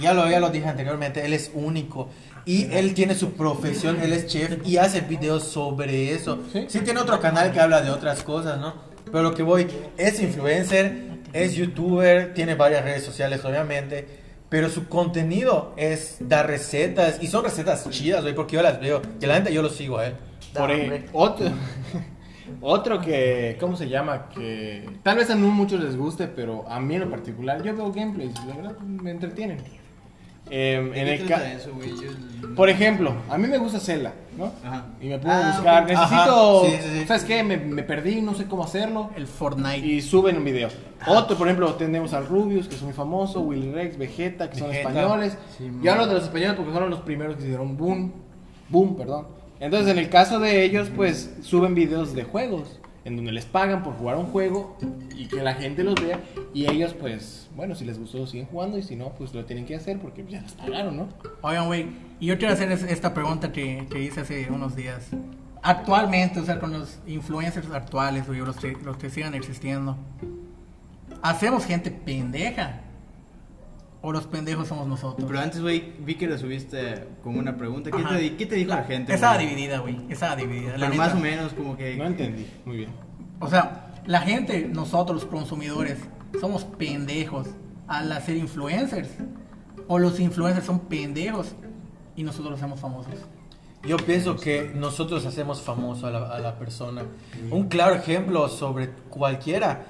ya lo, ya lo dije anteriormente, él es único. Y él tiene su profesión, él es chef y hace videos sobre eso. Sí, tiene otro canal que habla de otras cosas, ¿no? Pero lo que voy, es influencer, es youtuber, tiene varias redes sociales, obviamente. Pero su contenido es dar recetas y son recetas chidas, güey, porque yo las veo. Y la neta yo lo sigo a él. Por Dale. e- otro, otro que, ¿cómo se llama? Que tal vez a no muchos les guste, pero a mí en lo particular, yo veo gameplays, la verdad me entretienen. Em, en el ca- eso, güey? Yo- por ejemplo, a mí me gusta Zelda, ¿no? Ajá. Y me a Ah, buscar, ok. necesito, Ajá, sí, sí, sí. ¿sabes qué? Me, me perdí, no sé cómo hacerlo. El Fortnite. Y suben un video. Otro, por ejemplo, tenemos al Rubius, que es muy famoso, Willy Rex, Vegeta, que son Vegeta. españoles. Sí, Yo hablo de los españoles porque fueron los primeros que hicieron boom, boom, perdón. Entonces, en el caso de ellos, pues suben videos de juegos, en donde les pagan por jugar un juego y que la gente los vea. Y ellos, pues, bueno, si les gustó, siguen jugando y si no, pues lo tienen que hacer porque ya les pagaron, ¿no? Oigan, güey, y yo quiero hacer es- esta pregunta que, que hice hace unos días. Actualmente, o sea, con los influencers actuales, güey, los que, los que sigan existiendo, ¿hacemos gente pendeja? ¿O los pendejos somos nosotros? Pero antes, güey, vi que lo subiste como una pregunta. ¿Qué, te, qué te dijo la, gente? Estaba güey? dividida, güey. Estaba dividida. la Pero más neta. o menos, como que. No entendí. Muy bien. O sea, la gente, nosotros los consumidores, somos pendejos al hacer influencers. O los influencers son pendejos y nosotros los hacemos famosos. Yo pienso que nosotros hacemos famoso a la, a la persona. Un claro ejemplo sobre cualquiera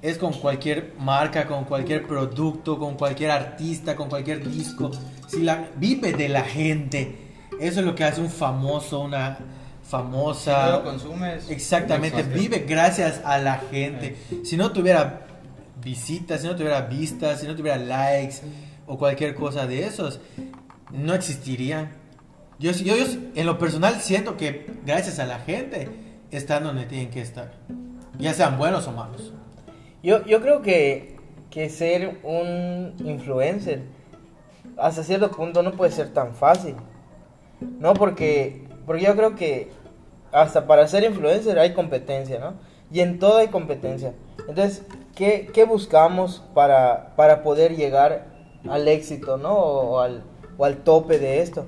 es con cualquier marca, con cualquier producto, con cualquier artista, con cualquier disco. Si la vive de la gente, eso es lo que hace un famoso, una famosa. lo consumes. Exactamente, vive gracias a la gente. Si no tuviera visitas, si no tuviera vistas, si no tuviera likes o cualquier cosa de esos, no existirían. Yo, yo, yo en lo personal siento que gracias a la gente están donde tienen que estar, ya sean buenos o malos. Yo, yo creo que, que ser un influencer hasta cierto punto no puede ser tan fácil. No, porque, porque yo creo que hasta para ser influencer hay competencia, ¿no? Y en todo hay competencia. Entonces, ¿qué, qué buscamos para, para poder llegar al éxito, ¿no? O al, o al tope de esto.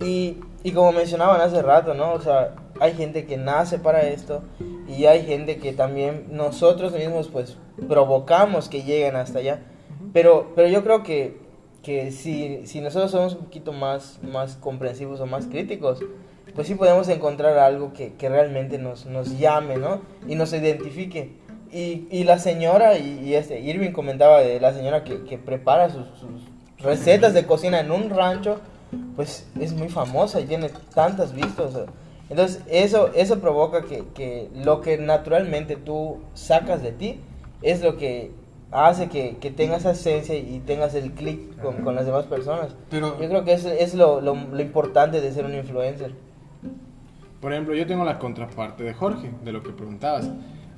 Y, y como mencionaban hace rato, ¿no? O sea, hay gente que nace para esto y hay gente que también nosotros mismos pues provocamos que lleguen hasta allá. Pero, pero yo creo que, que si, si nosotros somos un poquito más, más comprensivos o más críticos, pues sí podemos encontrar algo que, que realmente nos, nos llame, ¿no? Y nos identifique. Y, y la señora, y, y este, Irving comentaba de la señora que, que prepara sus, sus recetas de cocina en un rancho, pues es muy famosa y tiene tantas vistas. Entonces eso, eso provoca que, que lo que naturalmente tú sacas de ti es lo que hace que, que tengas esa esencia y tengas el clic con, con las demás personas. Pero Yo creo que es, es lo, lo, lo importante de ser un influencer. Por ejemplo, yo tengo la contraparte de Jorge, de lo que preguntabas.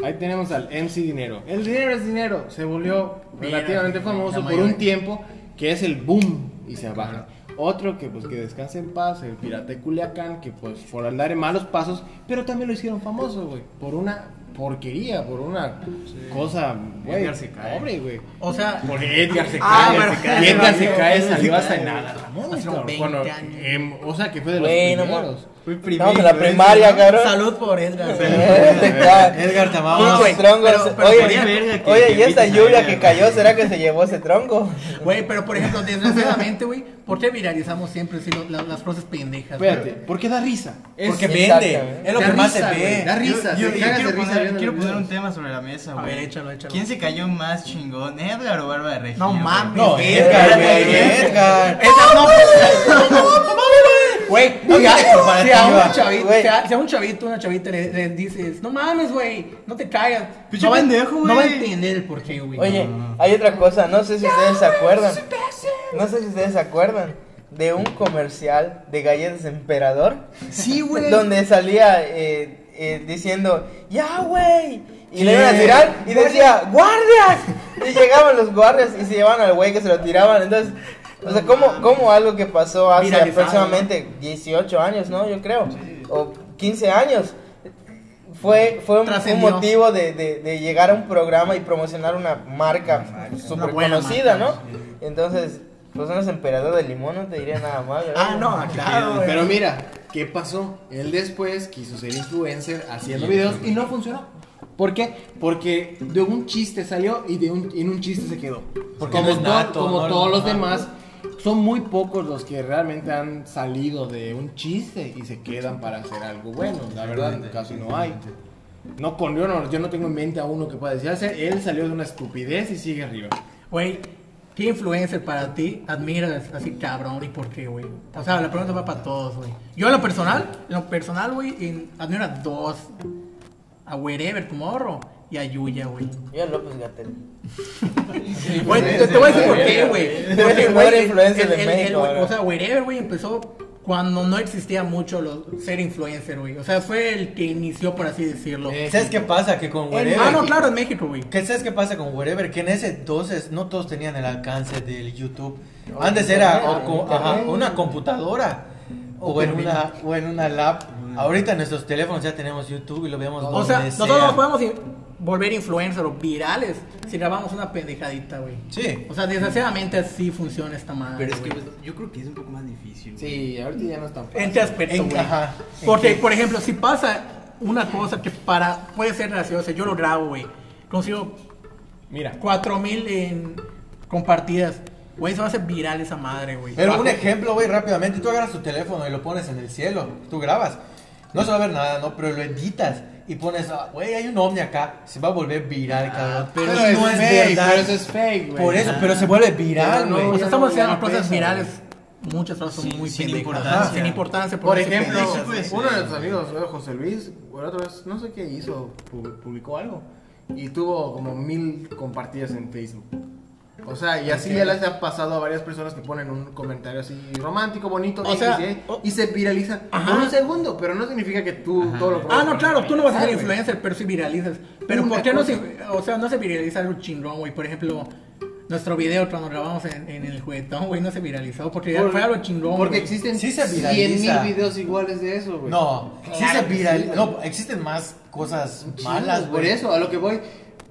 Ahí tenemos al MC Dinero. El dinero es dinero. Se volvió relativamente la famoso por un tiempo que es el boom y se baja. Otro que pues que descanse en paz, el pirata de Culiacán, que pues por andar en malos pasos, pero también lo hicieron famoso, güey, por una porquería, por una cosa, güey, Edgar se cae. pobre, güey. O sea, Por Edgar se Ah, cae, se cae, y Edgar se cae, salió hasta en nada, Ramón, Hace cabrón. 20 Bueno, años. em, o sea que fue de los primeros. Fui Estamos en la primaria, cabrón. salud por Edgar. Edgar, te No, amamos. oye, oye, que y esta a lluvia que cayó, ¿será que se llevó ese tronco? Güey, pero por ejemplo, desgraciadamente, güey, ¿por qué viralizamos siempre así lo- la- las cosas pendejas? Espérate, ¿por qué da risa? Porque Es- vende, Exactamente. es lo Da que más risa, se ve. da risa. Yo, quiero, poner, quiero un tema sobre la mesa, A güey. ver, échalo, échalo. ¿Quién se cayó más chingón? ¿Edgar o Barba de Regil? No mames. No. Edgar, güey, Edgar. Esa no. Güey, No, ya, si ti, a un chavito, Güey. si a, si a un chavito, una chavita le, le dices, no mames, güey, no te caigas. Pinche no va, pendejo, no va a güey. entender el porqué, güey. Oye, hay otra cosa, no sé si ustedes se acuerdan. No sé si ustedes se acuerdan de un comercial de galletas emperador. Sí, güey. Donde salía eh, eh, diciendo, ya, güey. Y le iban a tirar y decía, guardias. Y llegaban los guardias y se llevaban al güey que se lo tiraban. Entonces, o sea, como, como algo que pasó hace Viralizado, aproximadamente 18 años, ¿no? Yo creo. O 15 años. Fue, fue un, un motivo de, de, de llegar a un programa y promocionar una marca súper conocida, marca, ¿no? Entonces, pues unos emperador de limón no te diría nada mal, ¿verdad? Ah, no, claro, güey. Pero mira, ¿qué pasó? Él después quiso ser influencer haciendo videos y no funcionó. ¿Por qué? Porque de un chiste salió y de un, en un chiste se quedó. Porque como no nato, como no- todos los demás, son muy pocos los que realmente han salido de un chiste y se quedan para hacer algo bueno. La verdad, casi no hay. No con yo no, yo no tengo en mente a uno que pueda decir, "Ese- él salió de una estupidez y sigue arriba. Güey, ¿qué influencer para ti admiras así cabrón y por qué, güey? O sea, la pregunta va para todos, güey. Yo en lo personal, en lo personal, güey, admiro a dos. A Wherever Tomorrow y a Yuya, güey. Yo a López Gatel. Güey, te, te voy a decir por qué, güey. Güey, mejor influencer el- de el- México, ahora. O sea, Wherever, güey, empezó cuando no existía mucho lo- ser influencer, güey. O sea, fue el que inició, por así decirlo. ¿Sabes qué pasa? Que con Wherever. ah, no, claro, en México, güey. ¿Qué sabes qué pasa con Wherever? Que en ese entonces no todos tenían el alcance del YouTube. No, Antes era o co- internet. ajá, una computadora o en una, o en una lap. Ahorita en nuestros teléfonos ya tenemos YouTube y lo vemos O donde sea, nosotros sea. nos podemos in- volver influencers o virales si grabamos una pendejadita, güey. Sí. O sea, desgraciadamente así funciona esta madre. Pero es que pues, yo creo que es un poco más difícil. Sí, ahorita ya no es tan fácil. En qué aspecto, güey. ajá. ¿En Porque, qué? por ejemplo, si pasa una cosa que para puede ser graciosa, yo lo grabo, güey. Consigo Mira, 4000 en compartidas. Güey, se va a hacer viral esa madre, güey. Pero un Bajo- ejemplo, güey, rápidamente. Tú agarras tu teléfono y lo pones en el cielo. Tú grabas. No se va a ver nada, ¿no? Pero lo editas y pones, ah, güey, hay un ovni acá. Se va a volver viral, cabrón. pero, Y es no es fake, verdad. pero eso es fake, güey. Por eso, pero se vuelve viral, Pero no, güey. O sea, estamos haciendo cosas virales. güey. Muchas cosas son muy sin importancia. Ajá, Sin importancia. Por ejemplo, pendejas. pues, uno de nuestros amigos, José Luis, la otra vez, no sé qué hizo, pu- publicó algo y tuvo como mil compartidas en Facebook. O sea, y así ya les ha pasado a varias personas que ponen un comentario así romántico, bonito, O sea, Y, o- y se viraliza Ajá. por un segundo, pero no significa que tú todo lo Ah, no, claro, tú no vas a ser influencer, pero sí viralizas. Pero Una ¿por qué no se, o sea, no se viraliza algo chingón, güey? Por ejemplo, nuestro video cuando grabamos en, en el juguetón, güey, no se viralizó porque ya Por- fue algo chingón. Porque güey. existen Sí se 100 viraliza. mil videos iguales de eso, güey. No, sí Claro se que viral. sí. No, existen más cosas malas, por güey. eso, a lo que voy.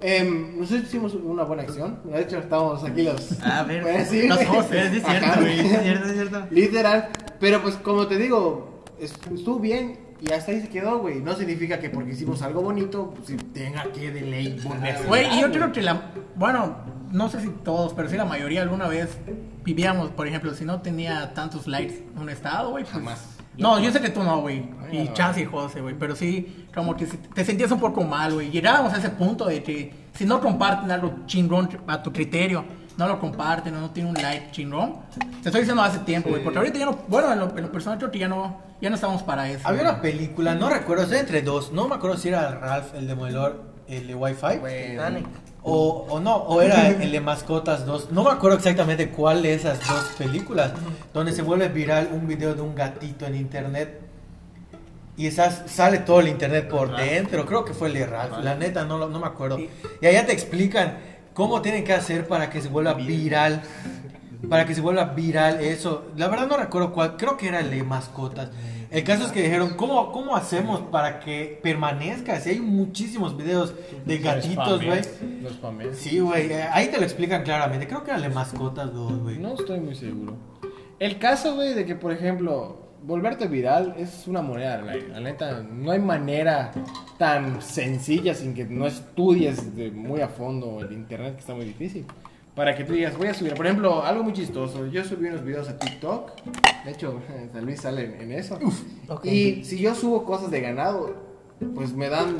Em, nosotros hicimos una buena acción. De hecho, estábamos aquí los. A ver, los es cierto, Ajá. güey, es cierto, es cierto. Literal. Pero pues, como te digo, es- estuvo bien y hasta ahí se quedó, güey. No significa que porque hicimos algo bonito, pues, tenga que de ley volverse. Güey, y yo creo que la. Bueno, no sé si todos, pero sí la mayoría alguna vez vivíamos, por ejemplo, si no tenía tantos likes en un estado, güey. Pues, Jamás. No, yo sé que tú no, güey. Y no. Chance y José, güey. Pero sí, como que te sentías un poco mal, güey. Llegábamos a ese punto de que si no comparten algo chingón a tu criterio, no lo comparten o no tienen un like chingón. Te estoy diciendo hace tiempo, güey. Porque ahorita ya no. Bueno, en lo, en lo personal creo que ya no, ya no estamos para eso. Había güey. una película, no recuerdo, estoy entre dos. No me acuerdo si era Ralph, el demoledor, el de Wi-Fi. Titanic. O, o no, o era el de Mascotas 2. No me acuerdo exactamente cuál de esas dos películas. Donde se vuelve viral un video de un gatito en internet. Y esas, sale todo el internet por dentro. Creo que fue el de Ralph. La neta, no, lo- no me acuerdo. Y allá te explican cómo tienen que hacer para que se vuelva viral. Para que se vuelva viral eso. La verdad no recuerdo cuál. Creo que era el de mascotas. El caso es que dijeron, ¿cómo, cómo hacemos para que permanezca? Si hay muchísimos videos de gatitos, güey. Los spameas. Sí, güey. eh, Ahí te lo explican claramente. Creo que era el de mascotas 2, güey. No estoy muy seguro. El caso, güey, de que, por ejemplo, volverte viral es una moneda. La neta, no hay manera tan sencilla sin que no estudies de muy a fondo el internet, que está muy difícil. Para que tú digas, voy a subir. Por ejemplo, algo muy chistoso. Yo subí unos videos a TikTok. De hecho, San Luis sale en, en eso. ok. Y si yo subo cosas de ganado, pues me dan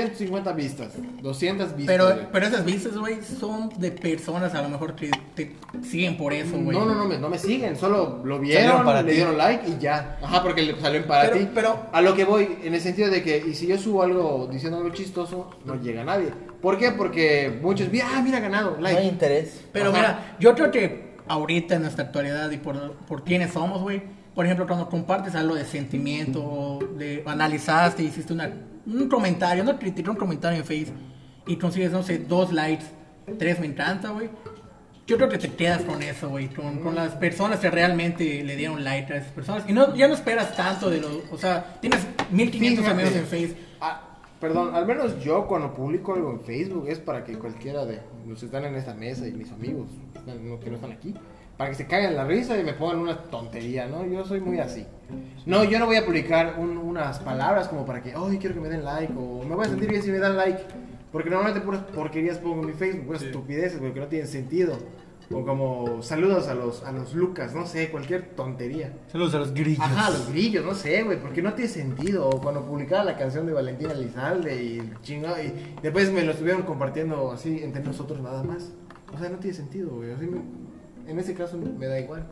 150 vistas, 200 vistas. Pero, güey. pero esas vistas, güey, son de personas a lo mejor que te siguen por eso, güey. No, no, no me, no me siguen, solo lo vieron, para le ti. dieron like y ya. Ajá, porque le salió para Pero- ti. pero- a lo que voy, en el sentido de que, y si yo subo algo diciendo algo chistoso, no llega a nadie. ¿Por qué? Porque muchos, ah, mira, ganado, No hay like. interés. Pero Ajá. mira, yo creo que ahorita en nuestra actualidad y por, por quiénes somos, güey, por ejemplo, cuando compartes algo de sentimiento, de analizaste, hiciste una, un comentario, no crítica, un comentario en Facebook, y consigues, no sé, dos likes, tres me encanta, güey. Yo creo que te quedas con eso, güey, con, con las personas que realmente le dieron like a esas personas. Y no, ya no esperas tanto de los, o sea, tienes 1500 Fíjate. amigos en Facebook. Ah, perdón, al menos yo cuando publico algo en Facebook es para que cualquiera de los que están en esta mesa y mis amigos que no están aquí, para que se caigan la risa y me pongan una tontería, ¿no? Yo soy muy así. No, yo no voy a publicar un- unas palabras como para que, ay, quiero que me den like o me voy a sentir bien si me dan like. Porque normalmente puras porquerías pongo en mi Facebook, puras estupideces, porque no tienen sentido. O como saludos a los, a los Lucas, no sé, cualquier tontería. Saludos a los grillos. Ajá, los grillos, no sé, güey, porque no tiene sentido. O cuando publicaba la canción de Valentina Elizalde y chingado, y después me lo estuvieron compartiendo así entre nosotros nada más. O sea, no tiene sentido, güey. Así me- en ese caso me da igual.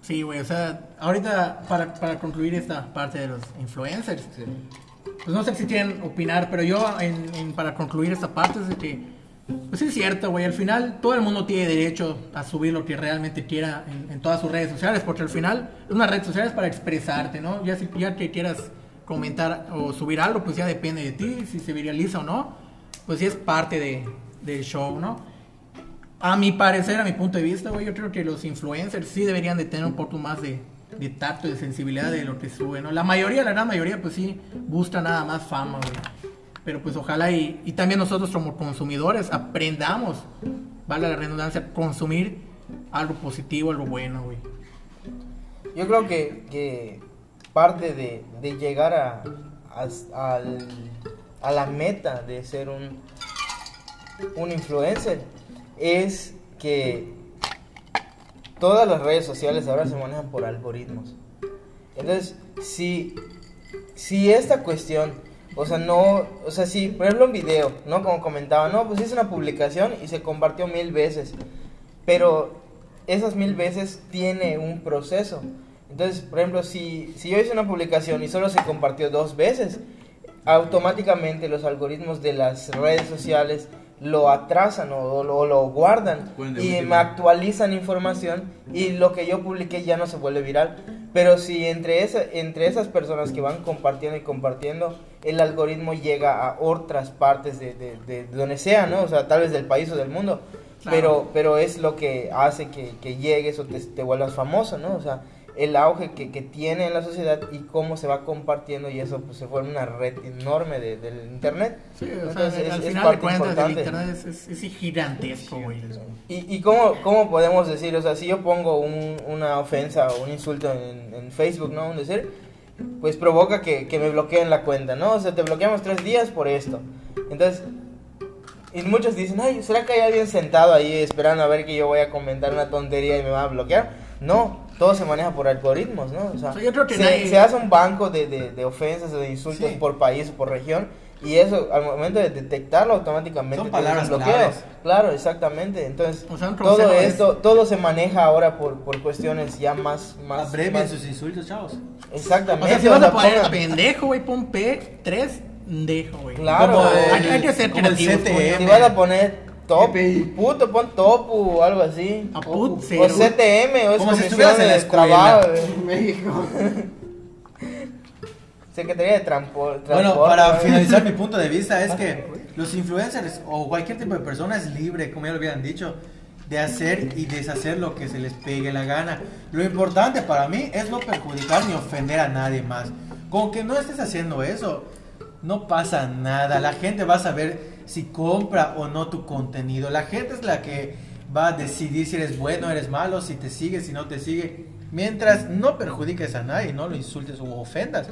Sí, güey, o sea, ahorita para, para concluir esta parte de los influencers, Sí. pues no sé si quieren opinar, pero yo en, en- para concluir esta parte es de que, pues es cierto, güey, al final todo el mundo tiene derecho a subir lo que realmente quiera en, en todas sus redes sociales, porque al final una red social es para expresarte, ¿no? Ya si ya que quieras comentar o subir algo, pues ya depende de ti, si se viraliza o no, pues sí es parte de, del show, ¿no? A mi parecer, a mi punto de vista, güey, yo creo que los influencers sí deberían de tener un poco más de, de tacto y de sensibilidad de lo que suben, ¿no? La mayoría, la gran mayoría, pues sí, busca nada más fama, güey. Pero pues ojalá y, y también nosotros como consumidores aprendamos, vale la redundancia, consumir algo positivo, algo bueno, güey. Yo creo que, que parte de, de llegar a, a, a la meta de ser un, un influencer es que todas las redes sociales ahora se manejan por algoritmos. Entonces, si, si esta cuestión, o sea, no, o sea, si, por ejemplo, un video, ¿no? Como comentaba, no, pues hice una publicación y se compartió mil veces, pero esas mil veces tiene un proceso. Entonces, por ejemplo, si, si yo hice una publicación y solo se compartió dos veces, automáticamente los algoritmos de las redes sociales lo atrasan o lo, lo guardan y me actualizan información y lo que yo publiqué ya no se vuelve viral. Pero si entre, esa, entre esas personas que van compartiendo y compartiendo, el algoritmo llega a otras partes de, de, de donde sea, ¿no? O sea, tal vez del país o del mundo. Claro. Pero, pero es lo que hace que, que llegues o te, te vuelvas famoso, ¿no? O sea, el auge que, que tiene en la sociedad y cómo se va compartiendo y eso pues se vuelve una red enorme de- del internet. Sí, o sea, Entonces, al es- es final de cuentas, el internet es, es, es gigantesco, güey. ¿Y, y cómo, cómo podemos decir? O sea, si yo pongo un- una ofensa o un insulto en, en Facebook, ¿no? Un decir, pues provoca que, que me bloqueen la cuenta, ¿no? O sea, te bloqueamos tres días por esto. Entonces, y muchos dicen, ay, ¿será que hay alguien sentado ahí esperando a ver que yo voy a comentar una tontería y me va a bloquear? No, todo se maneja por algoritmos, ¿no? O sea, yo creo que se, nadie- se hace un banco de, de, de ofensas o de insultos Sí. por país o por región. Y eso, al momento de detectarlo, automáticamente Son palabras bloqueo. claves. Claro, exactamente. Entonces, O sea, un todo es- esto, todo se maneja ahora por, por cuestiones ya más... más, Abrevien más- sus insultos, chavos. Exactamente. O sea, si vas a poner pongan- pendejo, güey, pon P3, dejo, güey. Claro, Como güey. Hay, hay que ser güey. Si vas a poner top, GPI. puto, pon topu o algo así. A put O cero. CTM, o es Como si estuvieras en la de escuela. Trabajo, güey. México. Secretaría de Transporte. Bueno, para finalizar mi punto de vista es que los influencers o cualquier tipo de persona es libre, como ya lo habían dicho, de hacer y deshacer lo que se les pegue la gana. Lo importante para mí es no perjudicar ni ofender a nadie más. Con que no estés haciendo eso, no pasa nada. La gente va a saber si compra o no tu contenido. La gente es la que va a decidir si eres bueno eres malo, si te sigue, si no te sigue. Mientras no perjudiques a nadie, no lo insultes o ofendas,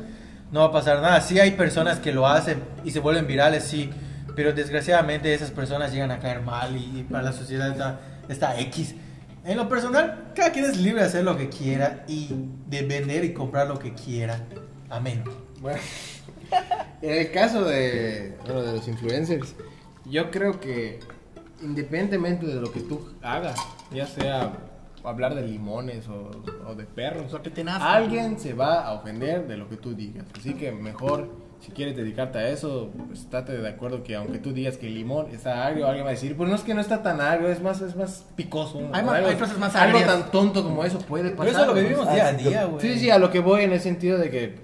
no va a pasar nada. Sí hay personas que lo hacen y se vuelven virales, sí, pero desgraciadamente esas personas llegan a caer mal y, y para la sociedad está, está X. En lo personal, cada quien es libre de hacer lo que quiera y de vender y comprar lo que quiera. Amén. Bueno, en el caso de, bueno, de los influencers, yo creo que independientemente de lo que tú hagas, ya sea hablar de limones o, o de perros, Lo que te nazca. alguien se va a ofender de lo que tú digas. Así que mejor, si quieres dedicarte a eso, pues estate de acuerdo que aunque tú digas que el limón está agrio, alguien va a decir, pues no es que no está tan agrio, es más, es más picoso. Hay ¿no? más- algo, hay cosas más Algo agrias. tan tonto como eso puede pasar. Pero eso lo ¿no? vivimos Ah, día a día, güey. Sí, sí, a lo que voy en el sentido de que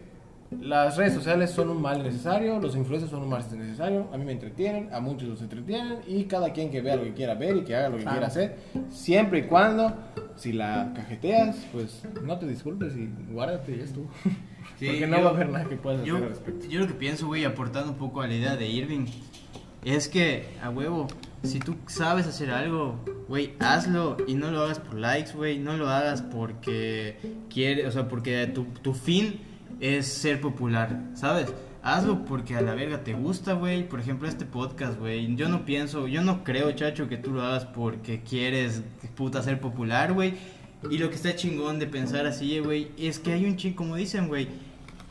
las redes sociales son un mal necesario, los influencers son un mal necesario, a mí me entretienen, a muchos los entretienen y cada quien que vea lo que quiera ver y que haga lo que Claro. quiera hacer, siempre y cuando, si la cajeteas, pues no te disculpes y guárdate y es tú. Sí, Porque no yo- va a haber nada que puedas Yo, hacer al respecto. yo lo que pienso, güey, aportando un poco a la idea de Irving, es que, a huevo, si tú sabes hacer algo, güey, hazlo y no lo hagas por likes, güey, no lo hagas porque quiere, o sea, porque tu, tu fin es ser popular, ¿sabes? Hazlo porque a la verga te gusta, güey. Por ejemplo, este podcast, güey. Yo no pienso, yo no creo, chacho, que tú lo hagas porque quieres, puta, ser popular, güey. Y lo que está chingón de pensar así, güey, es que hay un ching, como dicen, güey,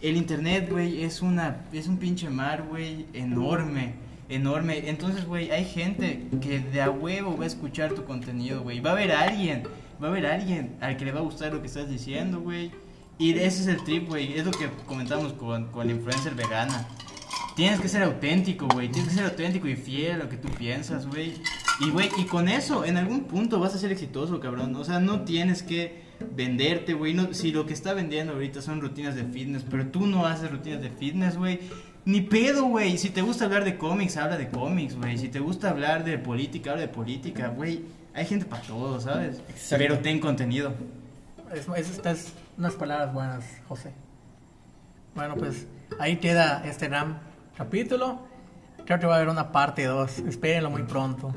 el internet, güey, es una es un pinche mar, güey, enorme, enorme. Entonces, güey, hay gente que de a huevo va a escuchar tu contenido, güey. Va a haber alguien, va a haber alguien al que le va a gustar lo que estás diciendo, güey. Y ese es el trip, güey. Es lo que comentamos con, con la influencer vegana. Tienes que ser auténtico, güey. Tienes que ser auténtico y fiel a lo que tú piensas, güey. Y, güey, y con eso, en algún punto vas a ser exitoso, cabrón. O sea, no tienes que venderte, güey. No, si lo que está vendiendo ahorita son rutinas de fitness, pero tú no haces rutinas de fitness, güey. Ni pedo, güey. Si te gusta hablar de cómics, habla de cómics, güey. Si te gusta hablar de política, habla de política, güey. Hay gente para todo, ¿sabes? Exacto. Pero ten contenido. Es, es- estas unas palabras buenas, José. Bueno, pues ahí queda este gran capítulo. Creo que va a haber una parte 2. Espérenlo muy pronto.